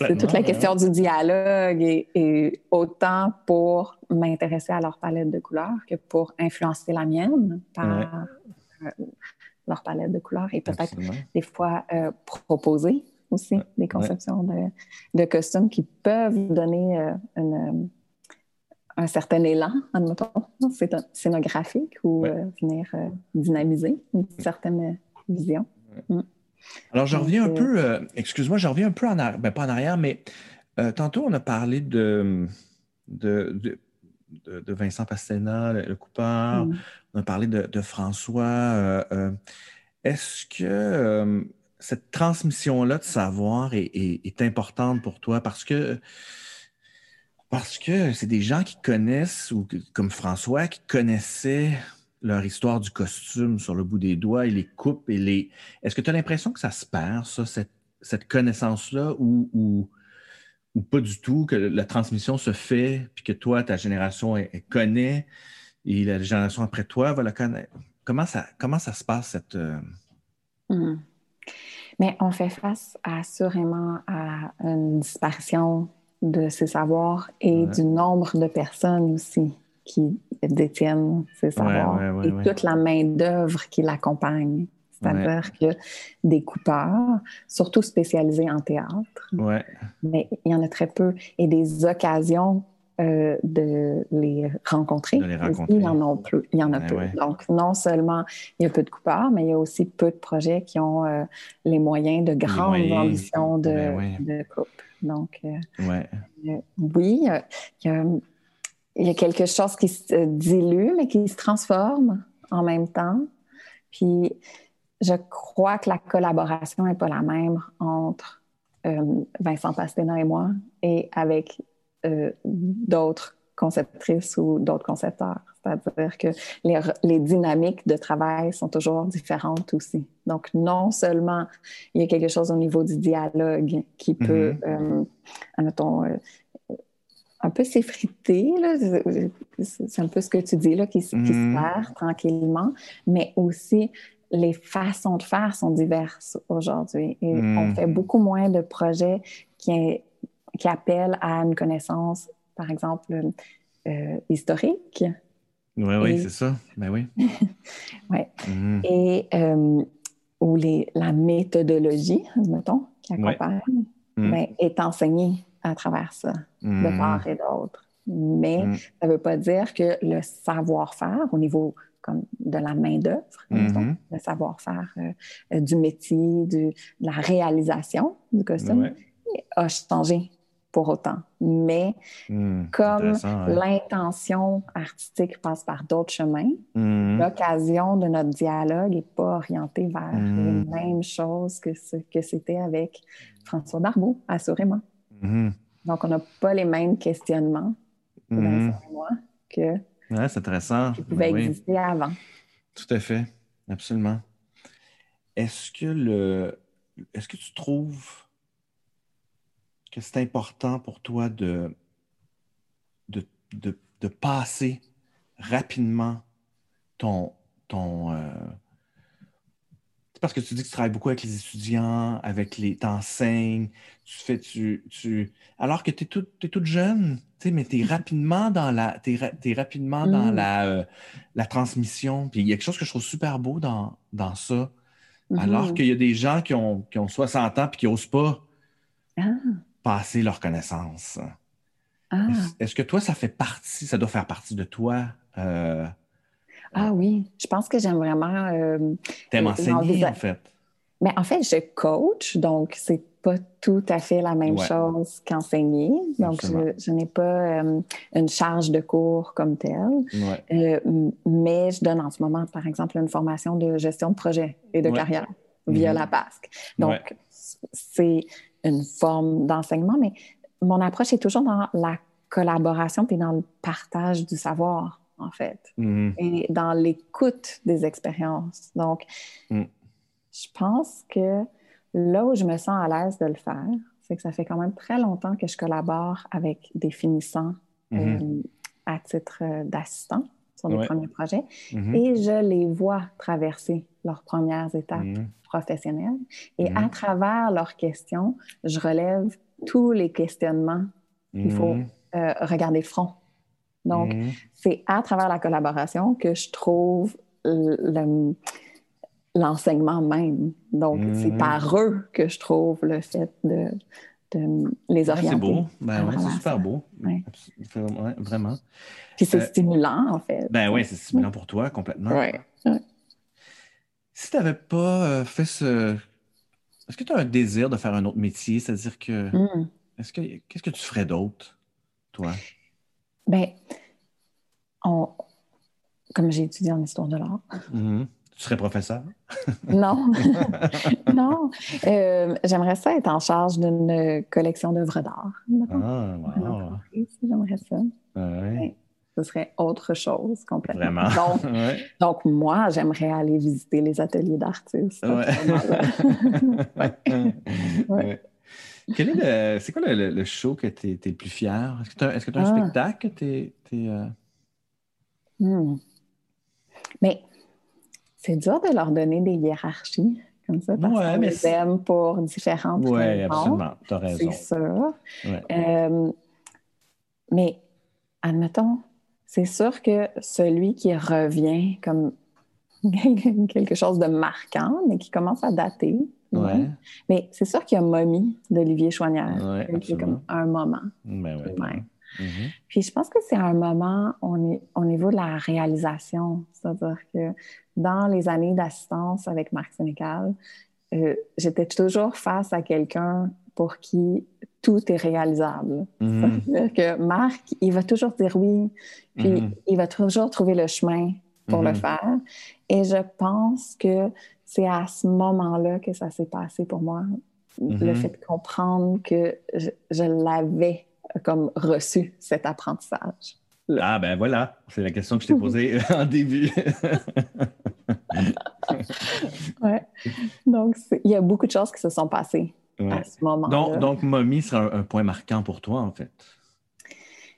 c'est toute la question du dialogue et, autant pour m'intéresser à leur palette de couleurs que pour influencer la mienne par euh, leur palette de couleurs et peut-être des fois euh, proposer aussi des conceptions de, de, costumes qui peuvent donner euh, une, un certain élan, admettons, scénographique ou euh, venir dynamiser une certaine vision. Mm. Alors, je reviens un peu, excuse-moi, je reviens un peu en arrière, ben, pas en arrière, mais tantôt, on a parlé de, de, de Vincent Pastena, le, coupeur. Mm. On a parlé de, François. Est-ce que cette transmission-là de savoir est, importante pour toi? Parce que parce que c'est des gens qui connaissent, ou comme François, qui connaissaient leur histoire du costume sur le bout des doigts et les coupes et les. Est-ce que tu as l'impression que ça se perd, ça, cette, connaissance-là, ou, ou, pas du tout, que la transmission se fait, puis que toi, ta génération, elle, connaît, et la génération après toi va la connaître? Comment ça, comment ça se passe, cette. Euh, mmh. Mais on fait face assurément à une disparition de ces savoirs et du nombre de personnes aussi qui détiennent ces savoirs et toute la main-d'œuvre qui l'accompagne. C'est-à-dire que des coupeurs, surtout spécialisés en théâtre, mais il y en a très peu, et des occasions euh, de les rencontrer. Il y en a peu. Il y en a peu. Donc, non seulement il y a peu de coupeurs, mais il y a aussi peu de projets qui ont euh, les moyens de grandes ambitions de, ben coupe. Donc, euh, oui, il y, y, a, quelque chose qui se dilue, mais qui se transforme en même temps. Puis, je crois que la collaboration n'est pas la même entre Vincent Pastena et moi et avec euh, d'autres conceptrices ou d'autres concepteurs. C'est-à-dire que les, les, dynamiques de travail sont toujours différentes aussi. Donc, non seulement il y a quelque chose au niveau du dialogue qui mm-hmm. peut, euh, euh, un peu s'effriter, c'est un peu ce que tu dis, là, qui, se mm-hmm. perd tranquillement, mais aussi les façons de faire sont diverses aujourd'hui. Et on mm. fait beaucoup moins de projets qui, qui appelle à une connaissance, par exemple, euh, historique. Oui, oui, c'est ça. Ben oui. oui. Mm-hmm. Et euh, ou les, la méthodologie, mettons, qui accompagne. mm. ben, est enseigné à travers ça, de mm. part et d'autre. Mais ça ne veut pas dire que le savoir-faire au niveau comme de la main-d'œuvre, le savoir-faire euh, du métier, de la réalisation du costume, a changé pour autant. Mais hmm, comme l'intention artistique passe par d'autres chemins, hmm. l'occasion de notre dialogue n'est pas orientée vers hmm. les mêmes choses que ce que c'était avec François Darbeau, assurément. Donc, on n'a pas les mêmes questionnements, moi, que c'est intéressant. qui pouvaient ben exister avant. Tout à fait, absolument. Est-ce que le est-ce que tu trouves que c'est important pour toi de, de, de, passer rapidement ton. ton euh, parce que tu dis que tu travailles beaucoup avec les étudiants, avec les. t'enseignes, tu fais. Tu, tu, alors que tu es, toute, toute jeune, mais tu es rapidement dans la. Es, rapidement dans mm. la, euh, la transmission. Puis il y a quelque chose que je trouve super beau dans, dans ça. Alors mm-hmm. qu'il y a des gens qui ont, qui ont 60 ans et qui n'osent pas. Ah passer leur connaissance. Ah. Est-ce que toi, ça fait partie, ça doit faire partie de toi? Euh, ah oui, je pense que j'aime vraiment. Euh, T'aimes enseigner, en fait. Mais en fait, je coach, donc c'est pas tout à fait la même chose qu'enseigner. Donc, je, n'ai pas euh, une charge de cours comme telle. Euh, mais je donne en ce moment, par exemple, une formation de gestion de projet et de carrière via mm-hmm. la PASC. Donc, c'est une forme d'enseignement, mais mon approche est toujours dans la collaboration puis dans le partage du savoir, en fait, mm-hmm. et dans l'écoute des expériences. Donc, mm. je pense que là où je me sens à l'aise de le faire, c'est que ça fait quand même très longtemps que je collabore avec des finissants mm-hmm. euh, à titre d'assistant sur les premiers projets mm-hmm. et je les vois traverser leurs premières étapes professionnels. Et à travers leurs questions, je relève tous les questionnements qu'il faut euh, regarder de front. Donc, c'est à travers la collaboration que je trouve l'enseignement même. Donc, c'est par eux que je trouve le fait de, les orienter. c'est beau. Ben ouais, c'est super beau. vraiment. Puis c'est euh, stimulant, en fait. Ben oui, c'est stimulant pour toi, complètement. Si tu n'avais pas euh, fait ce. Est-ce que tu as un désir de faire un autre métier? C'est-à-dire que. Hmm. Est-ce que qu'est-ce que tu ferais d'autre, toi? Ben, comme j'ai étudié en histoire de l'art. Mm-hmm. Tu serais professeur? non. non. Euh, j'aimerais ça être en charge d'une collection d'œuvres d'art. Ah, wow. J'aimerais ça. Ouais ce serait autre chose complètement. Vraiment. Donc, donc moi, j'aimerais aller visiter les ateliers d'artistes. Ouais. Quel est le, c'est quoi le, show que tu es, le plus fier? Est-ce que tu as, un ah. spectacle que tu es. Euh? Hmm. Mais c'est dur de leur donner des hiérarchies comme ça parce qu'on les aime pour différentes raisons. Oui, absolument. Tu as raison. C'est ça. Euh, mais admettons, c'est sûr que celui qui revient comme quelque chose de marquant, mais qui commence à dater. Mais c'est sûr qu'il y a Mommy d'Olivier Chouanière, qui est comme un moment. Ben mm-hmm. Puis je pense que c'est un moment au, niveau de la réalisation. C'est-à-dire que dans les années d'assistance avec Marc Sénécal, euh, j'étais toujours face à quelqu'un pour qui tout est réalisable. Mhm. C'est-à-dire que Marc, il va toujours dire oui, puis mhm. il va toujours trouver le chemin pour le faire. Et je pense que c'est à ce moment-là que ça s'est passé pour moi, le fait de comprendre que je, l'avais comme reçu, cet apprentissage. Ah ben voilà, c'est la question que je t'ai posée en début. ouais. Donc, il y a beaucoup de choses qui se sont passées à ce moment-là. Donc, donc Mommy sera un, point marquant pour toi, en fait.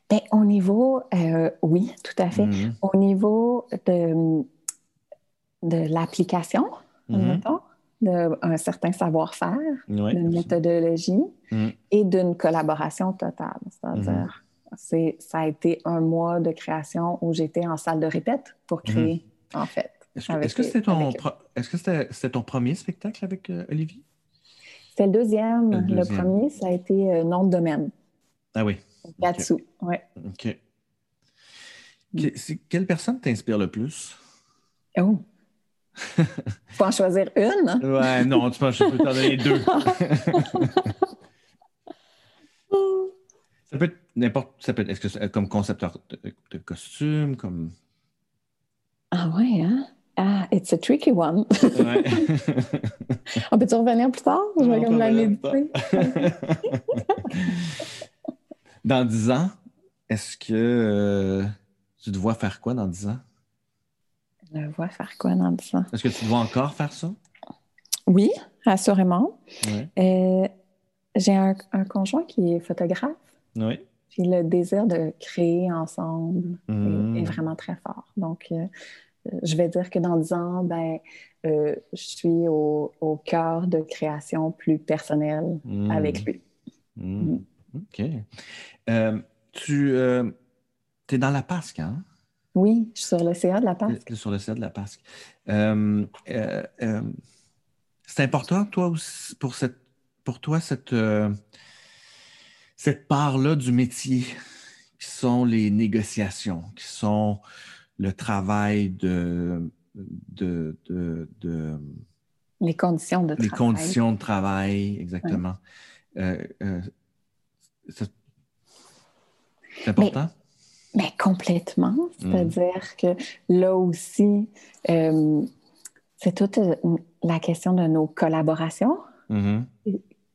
Bien, au niveau, euh, oui, tout à fait. Mm-hmm. Au niveau de, de l'application, mm d'un certain savoir-faire, d'une méthodologie mm. et d'une collaboration totale. C'est-à-dire, mm-hmm. ça a été un mois de création où j'étais en salle de répète pour créer, en fait. Est-ce que c'était ton, est -ce ton, premier spectacle avec euh, Olivier? C'était le deuxième. le, premier, ça a été nom de domaine. Ah oui. Gatsu, oui. OK. Quelle personne t'inspire le plus? Oh! Faut en choisir une? Ouais, non, tu peux, je peux t'en donner deux. ça peut être n'importe. Ça peut être, est-ce que c'est comme concepteur de, costume, comme. Ah ouais, hein? Ah, it's a tricky one. Ouais. On peut-tu revenir plus tard? Je vais comme la méditer. Dans dix ans, est-ce que euh, tu te vois faire quoi dans dix ans? Je vois faire quoi dans dix ans? Est-ce que tu te vois encore faire ça? Oui, assurément. Euh, j'ai un, conjoint qui est photographe. Oui. Puis le désir de créer ensemble est, mmh. vraiment très fort. Donc, euh, je vais dire que dans dix ans, ben, je suis au, cœur de création plus personnelle mmh. avec lui. Mmh. OK. Euh, tu euh, es dans la PASC, hein? Oui, je suis sur le CA de la PASC. Sur le CA de la PASC. Euh, c'est important, toi, pour, cette, pour toi, cette, cette part-là du métier qui sont les négociations, qui sont le travail de, de, de, les conditions de travail. Les conditions de travail, exactement. C'est important? Mais, complètement. Hmm. C'est-à-dire que là aussi, euh, c'est toute euh, la question de nos collaborations mm-hmm.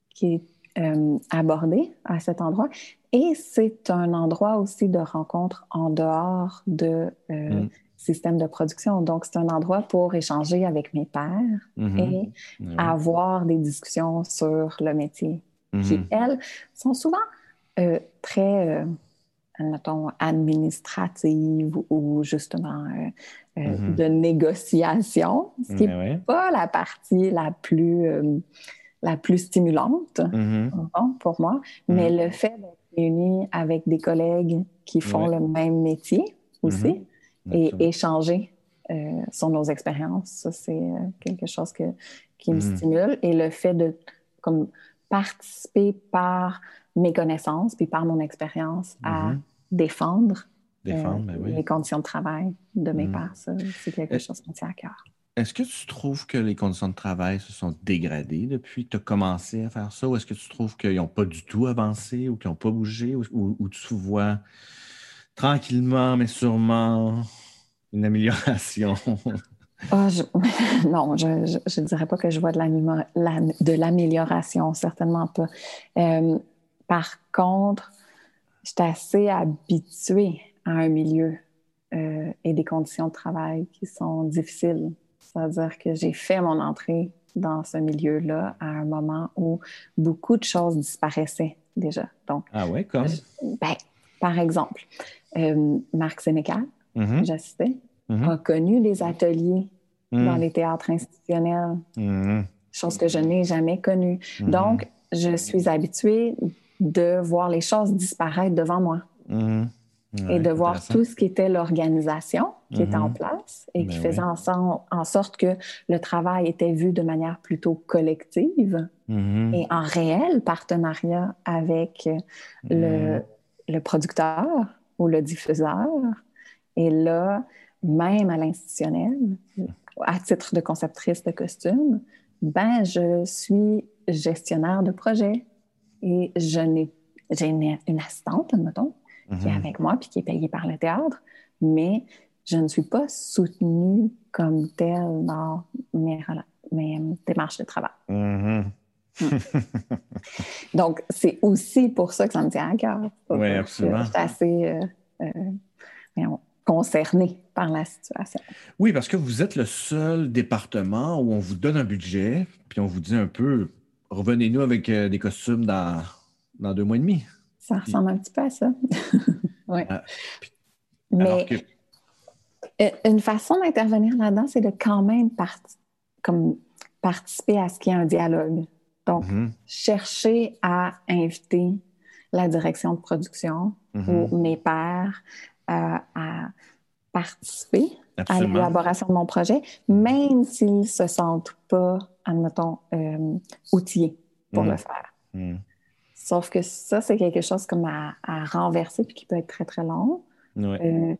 qui est euh, abordée à cet endroit. Et c'est un endroit aussi de rencontre en dehors de mm. système de production. Donc, c'est un endroit pour échanger avec mes pairs mm-hmm. et avoir des discussions sur le métier qui, mm-hmm. elles, sont souvent euh, très, euh, admettons, administrative ou justement euh, mm-hmm. de négociation, ce qui n'est pas la partie la plus, la plus stimulante mm-hmm. pour moi, mais mm-hmm. le fait d'être réuni avec des collègues qui font le même métier aussi et échanger sur nos expériences, ça, c'est quelque chose que, qui me stimule. Et le fait de comme, participer par mes connaissances puis par mon expérience à défendre, euh, ben les conditions de travail de mes mhm. C'est quelque chose qui me tient à cœur. Est-ce que tu trouves que les conditions de travail se sont dégradées depuis que tu as commencé à faire ça ou est-ce que tu trouves qu'ils n'ont pas du tout avancé ou qu'ils n'ont pas bougé ou, tu vois tranquillement mais sûrement une amélioration? Ah, non, je ne dirais pas que je vois de l'amélioration, certainement pas. Euh, par contre, je suis assez habituée à un milieu euh, et des conditions de travail qui sont difficiles. C'est-à-dire que j'ai fait mon entrée dans ce milieu-là à un moment où beaucoup de choses disparaissaient déjà. Donc, ah ouais, comme? Ben, par exemple, euh, Marc Sénécal, mm-hmm. j'assistais, mm-hmm. a connu des ateliers mm. dans les théâtres institutionnels, mm-hmm. chose que je n'ai jamais connue. Donc, je suis habituée de voir les choses disparaître devant moi. Mm-hmm. et de voir tout ce qui était l'organisation qui était en mm-hmm. place et qui ben faisait en, sorte que le travail était vu de manière plutôt collective mm-hmm. et en réel partenariat avec le, le, producteur ou le diffuseur. Et là, même à l'institutionnel, à titre de conceptrice de costumes, ben, je suis gestionnaire de projet. Et je n'ai, j'ai une, assistante, mettons, qui est mhm. avec moi puis qui est payée par le théâtre, mais je ne suis pas soutenue comme telle dans mes, mes démarches de travail. Mhm. Hmm. Donc, c'est aussi pour ça que ça me tient à cœur. Oui, absolument. Je suis assez euh, euh, concernée par la situation. Oui, parce que vous êtes le seul département où on vous donne un budget, puis on vous dit un peu revenez-nous avec euh, des costumes dans, dans deux mois et demi. Ça ressemble un petit peu à ça. oui. Ah, Mais une façon d'intervenir là-dedans, c'est de quand même comme participer à ce qui est un dialogue. Donc, mm-hmm. chercher à inviter la direction de production mm-hmm. ou mes pairs euh, à participer à l'élaboration de mon projet, même s'ils ne se sentent pas admettons, euh, outillés. pour le faire. Sauf que ça, c'est quelque chose comme à, renverser puis qui peut être très, très long. Euh,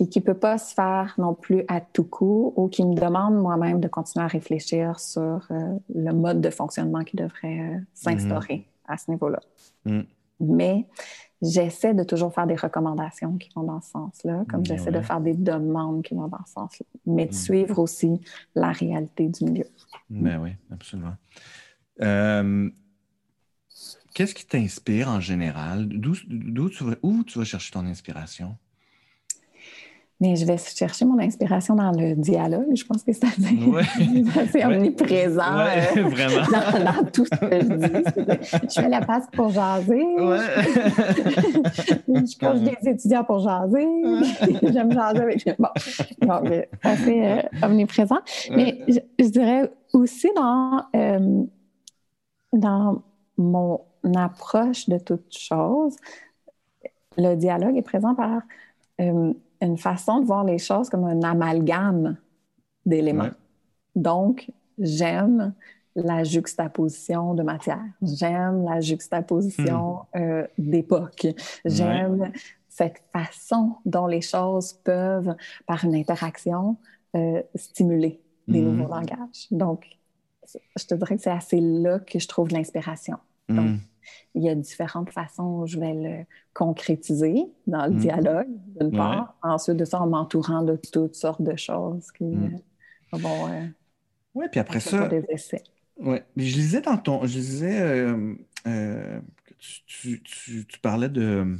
et qui ne peut pas se faire non plus à tout coup ou qui me demande moi-même de continuer à réfléchir sur euh, le mode de fonctionnement qui devrait euh, s'instaurer mm-hmm. à ce niveau-là. Mm. Mais j'essaie de toujours faire des recommandations qui vont dans ce sens-là, comme j'essaie de faire des demandes qui vont dans ce sens-là, mais de mm. suivre aussi la réalité du milieu. Ben oui, absolument. Qu'est-ce qui t'inspire en général? D'où, tu où tu vas chercher ton inspiration? Mais je vais chercher mon inspiration dans le dialogue. Je pense que c'est assez, omniprésent euh, vraiment. Dans, tout ce que je dis. Je fais la passe pour jaser. je coach des étudiants pour jaser. J'aime jaser avec Bon, bon assez euh, omniprésent. Mais je, dirais aussi dans, euh, dans mon approche de toute chose, le dialogue est présent par une façon de voir les choses comme un amalgame d'éléments. Donc, j'aime la juxtaposition de matière. J'aime la juxtaposition euh, d'époque. J'aime cette façon dont les choses peuvent, par une interaction, euh, stimuler des hmm. nouveaux langages. Donc, je te dirais que c'est assez là que je trouve l'inspiration. Hmm il y a différentes façons où je vais le concrétiser dans le mm. dialogue, d'une part. Ensuite de ça, en m'entourant de toutes sortes de choses qui mm. euh. Euh, oui, puis après ça. Des essais. Oui. Je lisais dans ton. Je lisais euh, que tu, tu, tu, parlais de.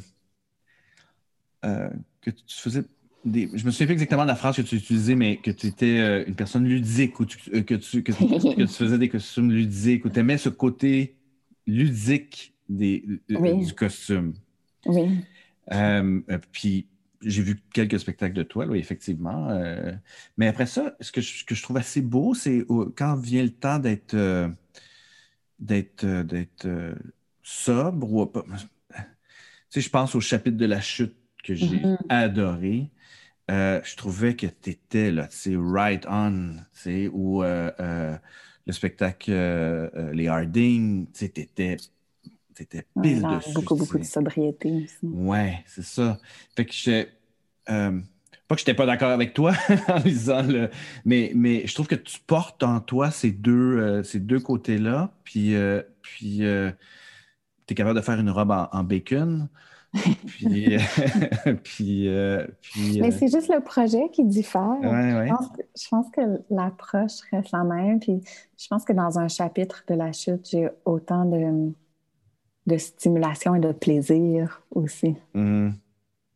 que tu faisais des, je me souviens plus exactement de la phrase que tu utilisais, mais que tu étais une personne ludique ou que, tu, que, que, tu faisais des costumes ludiques ou tu aimais ce côté ludique des, du costume. Oui. Euh, euh, puis j'ai vu quelques spectacles de toi, oui, effectivement. Euh, mais après ça, ce que je, que je trouve assez beau, c'est quand vient le temps d'être d'être d'être sobre ou tu sais, je pense au chapitre de la chute que j'ai mm-hmm. adoré. je trouvais que tu étais là, tu sais, right on, tu sais, ou le spectacle euh, euh, Les Harding, tu sais, t'étais C'était pile dessus. Beaucoup, beaucoup de sobriété aussi. Ouais, c'est ça. Fait que je Euh, pas que je n'étais pas d'accord avec toi en lisant le. Mais, mais je trouve que tu portes en toi ces deux, euh, ces deux côtés-là. Puis, puis tu es capable de faire une robe en bacon. Puis, puis, euh, Mais c'est juste le projet qui diffère. Je, pense que, l'approche reste la même. Puis je pense que dans un chapitre de la chute, j'ai autant de, de stimulation et de plaisir aussi. Mm-hmm.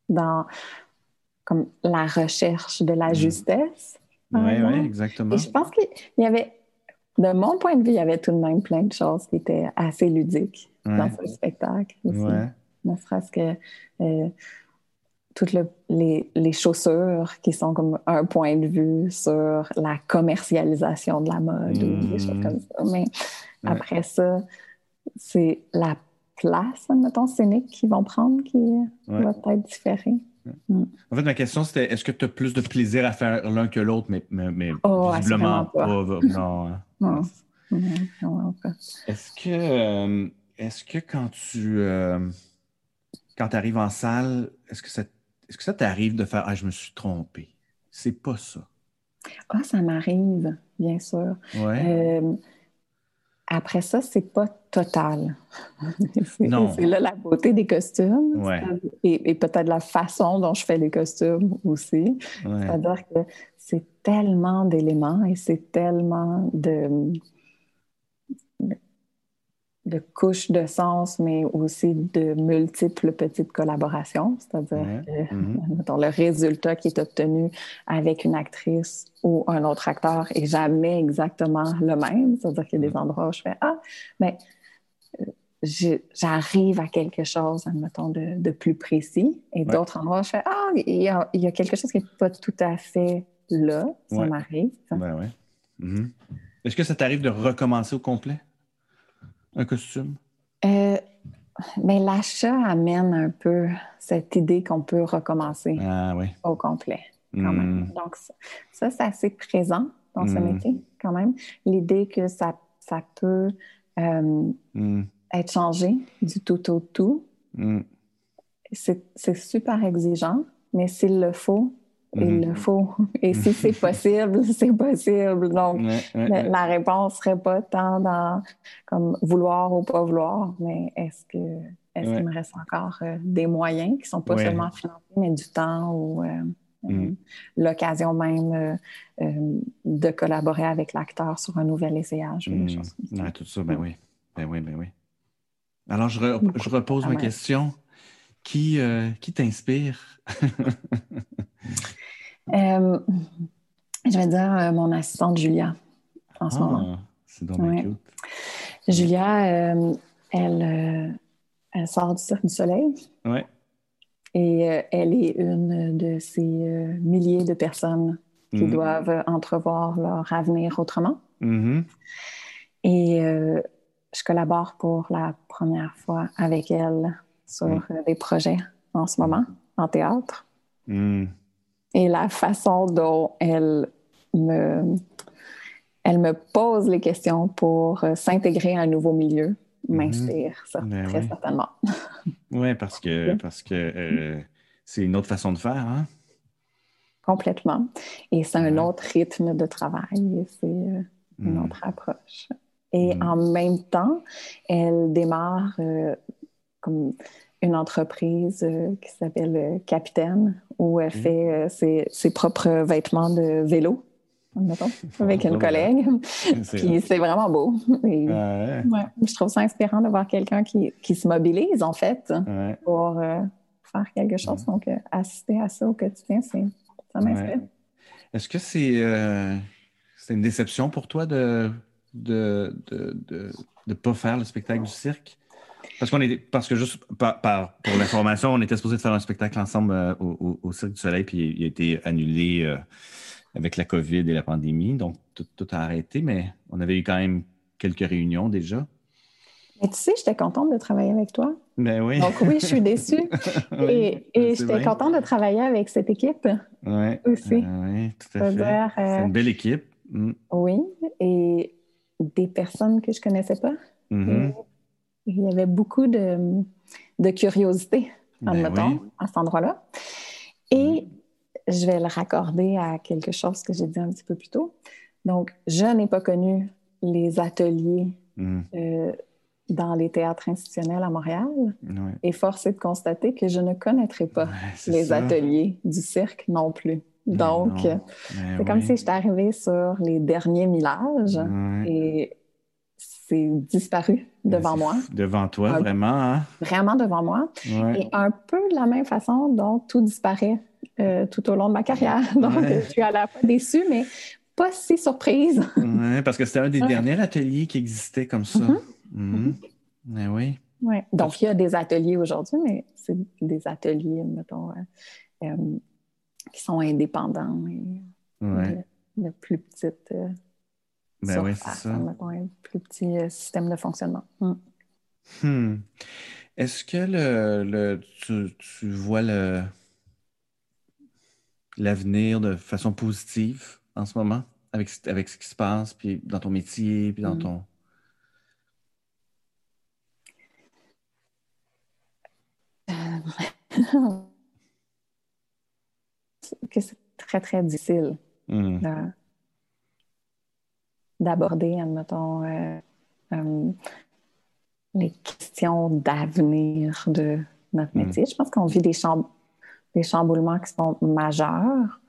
Dans comme la recherche de la mm-hmm. justesse. Oui, oui, exactement. Et je pense qu'il y avait, de mon point de vue, il y avait tout de même plein de choses qui étaient assez ludiques dans ce spectacle aussi ne serait-ce que euh, toutes les, chaussures qui sont comme un point de vue sur la commercialisation de la mode ou des choses comme ça. Mais après ça, c'est la place, mettons, scénique qu'ils vont prendre qui va peut-être différer. Mm. En fait, ma question, c'était est-ce que tu as plus de plaisir à faire l'un que l'autre, mais, mais, oh, visiblement pas. non. Hein. non. non. Est-ce que, euh, est-ce que quand tu. Euh, quand tu arrives en salle, est-ce que ça, est-ce que ça t'arrive de faire Ah, je me suis trompé? C'est pas ça. Ah, ça m'arrive, bien sûr. Euh, après ça, c'est pas total. c'est, là la beauté des costumes et, peut-être la façon dont je fais les costumes aussi. C'est-à-dire que c'est tellement d'éléments et c'est tellement de, de couches de sens, mais aussi de multiples petites collaborations. C'est-à-dire que mm-hmm. le résultat qui est obtenu avec une actrice ou un autre acteur est jamais exactement le même. C'est-à-dire qu'il y a des mm-hmm. endroits où je fais Ah, mais euh, j'arrive à quelque chose, admettons, de, de plus précis. Et d'autres endroits où je fais Ah, il y, a, il y a quelque chose qui n'est pas tout à fait là. Ça m'arrive. Ben mm-hmm. Est-ce que ça t'arrive de recommencer au complet? Un costume? Euh, mais l'achat amène un peu cette idée qu'on peut recommencer ah au complet, quand même. Hmm. Donc, ça, c'est assez présent dans ce hmm. métier, quand même. L'idée que ça, ça peut mm. être changé du tout au tout, c'est super exigeant, mais s'il le faut, il le faut. Et si c'est possible, c'est possible. Donc, la, réponse serait pas tant dans comme vouloir ou pas vouloir, mais est-ce que est-ce qu'il me reste encore euh, des moyens qui sont pas seulement financiers, mais du temps ou euh, mm. l'occasion même de collaborer avec l'acteur sur un nouvel essayage ou des choses comme ça. tout ça, ben oui. Ben oui, ben oui. Alors, je, je repose ma question. Qui, euh, qui t'inspire? Euh, je vais dire euh, mon assistante Julia en ce ah, moment. C'est donc cute. Julia, elle, elle sort du Cirque du Soleil. Oui. Et elle est une de ces milliers de personnes qui mm-hmm. doivent entrevoir leur avenir autrement. Mm-hmm. Et je collabore pour la première fois avec elle sur euh, des projets en ce moment en théâtre. Et la façon dont elle me, elle me pose les questions pour euh, s'intégrer à un nouveau milieu mm-hmm. m'inspire, ça, ben très certainement. oui, parce que, parce que euh, c'est une autre façon de faire, hein? Complètement. Et c'est un autre rythme de travail, c'est une mm. autre approche. Et mm. en même temps, elle démarre euh, comme une entreprise euh, qui s'appelle euh, Capitaine, où elle mm. fait ses, ses, propres vêtements de vélo, mettons, avec une collègue. Puis c'est vraiment beau. ouais. je trouve ça inspirant de voir quelqu'un qui, qui, se mobilise, en fait, pour faire quelque chose. Donc, assister à ça au quotidien, ça m'inspire. Est-ce que c'est une déception pour toi de de ne de, de, pas faire le spectacle du cirque? Parce, qu'on est, parce que juste par, pour l'information, on était supposé de faire un spectacle ensemble euh, au, au, Cirque du Soleil, puis il a été annulé euh, avec la COVID et la pandémie. Donc, tout, tout, a arrêté, mais on avait eu quand même quelques réunions déjà. Mais tu sais, j'étais contente de travailler avec toi. Ben oui. Donc oui, je suis déçue. et, et j'étais contente de travailler avec cette équipe ouais, aussi. oui, tout à fait. C'est une belle équipe. Mm. Oui, et des personnes que je connaissais pas. Mm-hmm. Il y avait beaucoup de, de curiosité, ben à cet endroit-là. Et mm. je vais le raccorder à quelque chose que j'ai dit un petit peu plus tôt. Donc, je n'ai pas connu les ateliers mm. euh, dans les théâtres institutionnels à Montréal. Et force est de constater que je ne connaîtrai pas les ateliers du cirque non plus. Donc, c'est comme si j'étais arrivée sur les derniers millages et c'est disparu devant moi. Devant toi, vraiment. Hein? Vraiment devant moi. Et un peu de la même façon dont tout disparaît euh, tout au long de ma carrière. Donc, je suis à la fois déçue, mais pas si surprise. oui, parce que c'était un des derniers ateliers qui existait comme ça. Mm oui. Ouais. Donc, il y a des ateliers aujourd'hui, mais c'est des ateliers, mettons, euh, euh, qui sont indépendants et de, plus petites ben oui, c'est ça. un plus petit euh, système de fonctionnement. Hmm. Hmm. Est-ce que le, le tu, tu, vois le l'avenir de façon positive en ce moment? Avec, avec ce qui se passe puis dans ton métier puis dans hmm. ton euh, que c'est très, très difficile. D'aborder, admettons, euh, euh, les questions d'avenir de notre hmm. métier. Je pense qu'on vit des, des chamboulements qui sont majeurs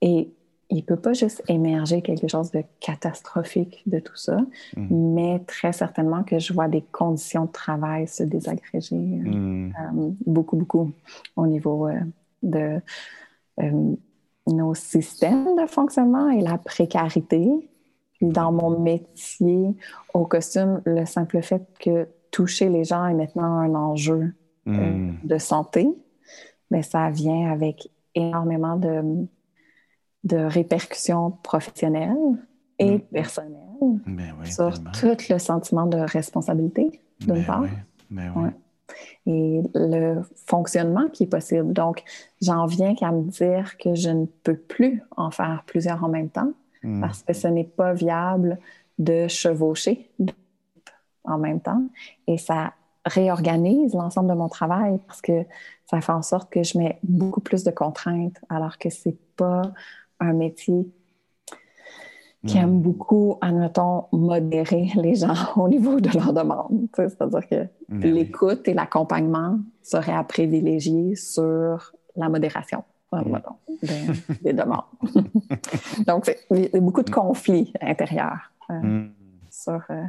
et il ne peut pas juste émerger quelque chose de catastrophique de tout ça, hmm. mais très certainement que je vois des conditions de travail se désagréger euh, beaucoup, beaucoup au niveau de euh, nos systèmes de fonctionnement et la précarité. Dans mon métier au costume, le simple fait que toucher les gens est maintenant un enjeu euh, hmm. de santé, mais ça vient avec énormément de, de répercussions professionnelles et hmm. personnelles ben sur tout le sentiment de responsabilité, d'une ben part. Ben et le fonctionnement qui est possible. Donc, j'en viens qu'à me dire que je ne peux plus en faire plusieurs en même temps hmm. parce que ce n'est pas viable de chevaucher en même temps. Et ça réorganise l'ensemble de mon travail parce que ça fait en sorte que je mets beaucoup plus de contraintes alors que c'est pas un métier qui aime beaucoup, admettons, modérer les gens au niveau de leurs demandes. C'est-à-dire que ben l'écoute et l'accompagnement seraient à privilégier sur la modération des, demandes. Donc, il y a beaucoup de conflits intérieurs euh, hmm. sur euh,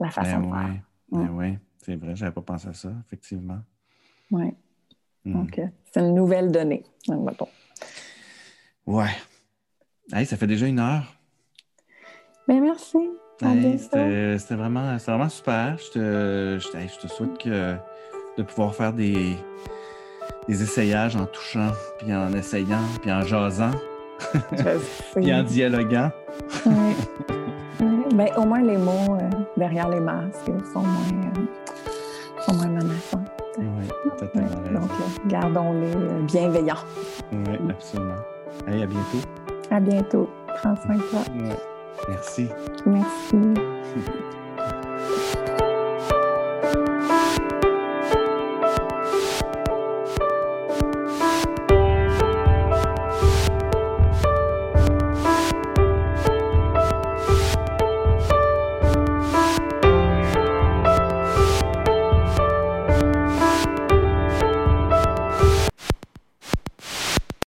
la façon ben de faire. Ben mm. oui, c'est vrai, je n'avais pas pensé à ça, effectivement. Oui. Donc, euh, c'est une nouvelle donnée. Mettons. Ouais. ça fait déjà une heure. Ben, merci. C'était vraiment, vraiment super. Je te, je, te souhaite que, de pouvoir faire des, des essayages en touchant, puis en essayant, puis en jasant, puis en dialoguant. oui. Ben, au moins, les mots euh, derrière les masques sont moins, euh, sont moins menaçants. Oui, totalement. donc, euh, gardons-les bienveillants. Oui, absolument. Allez, à bientôt. À bientôt. Prends soin de toi. Merci. Merci.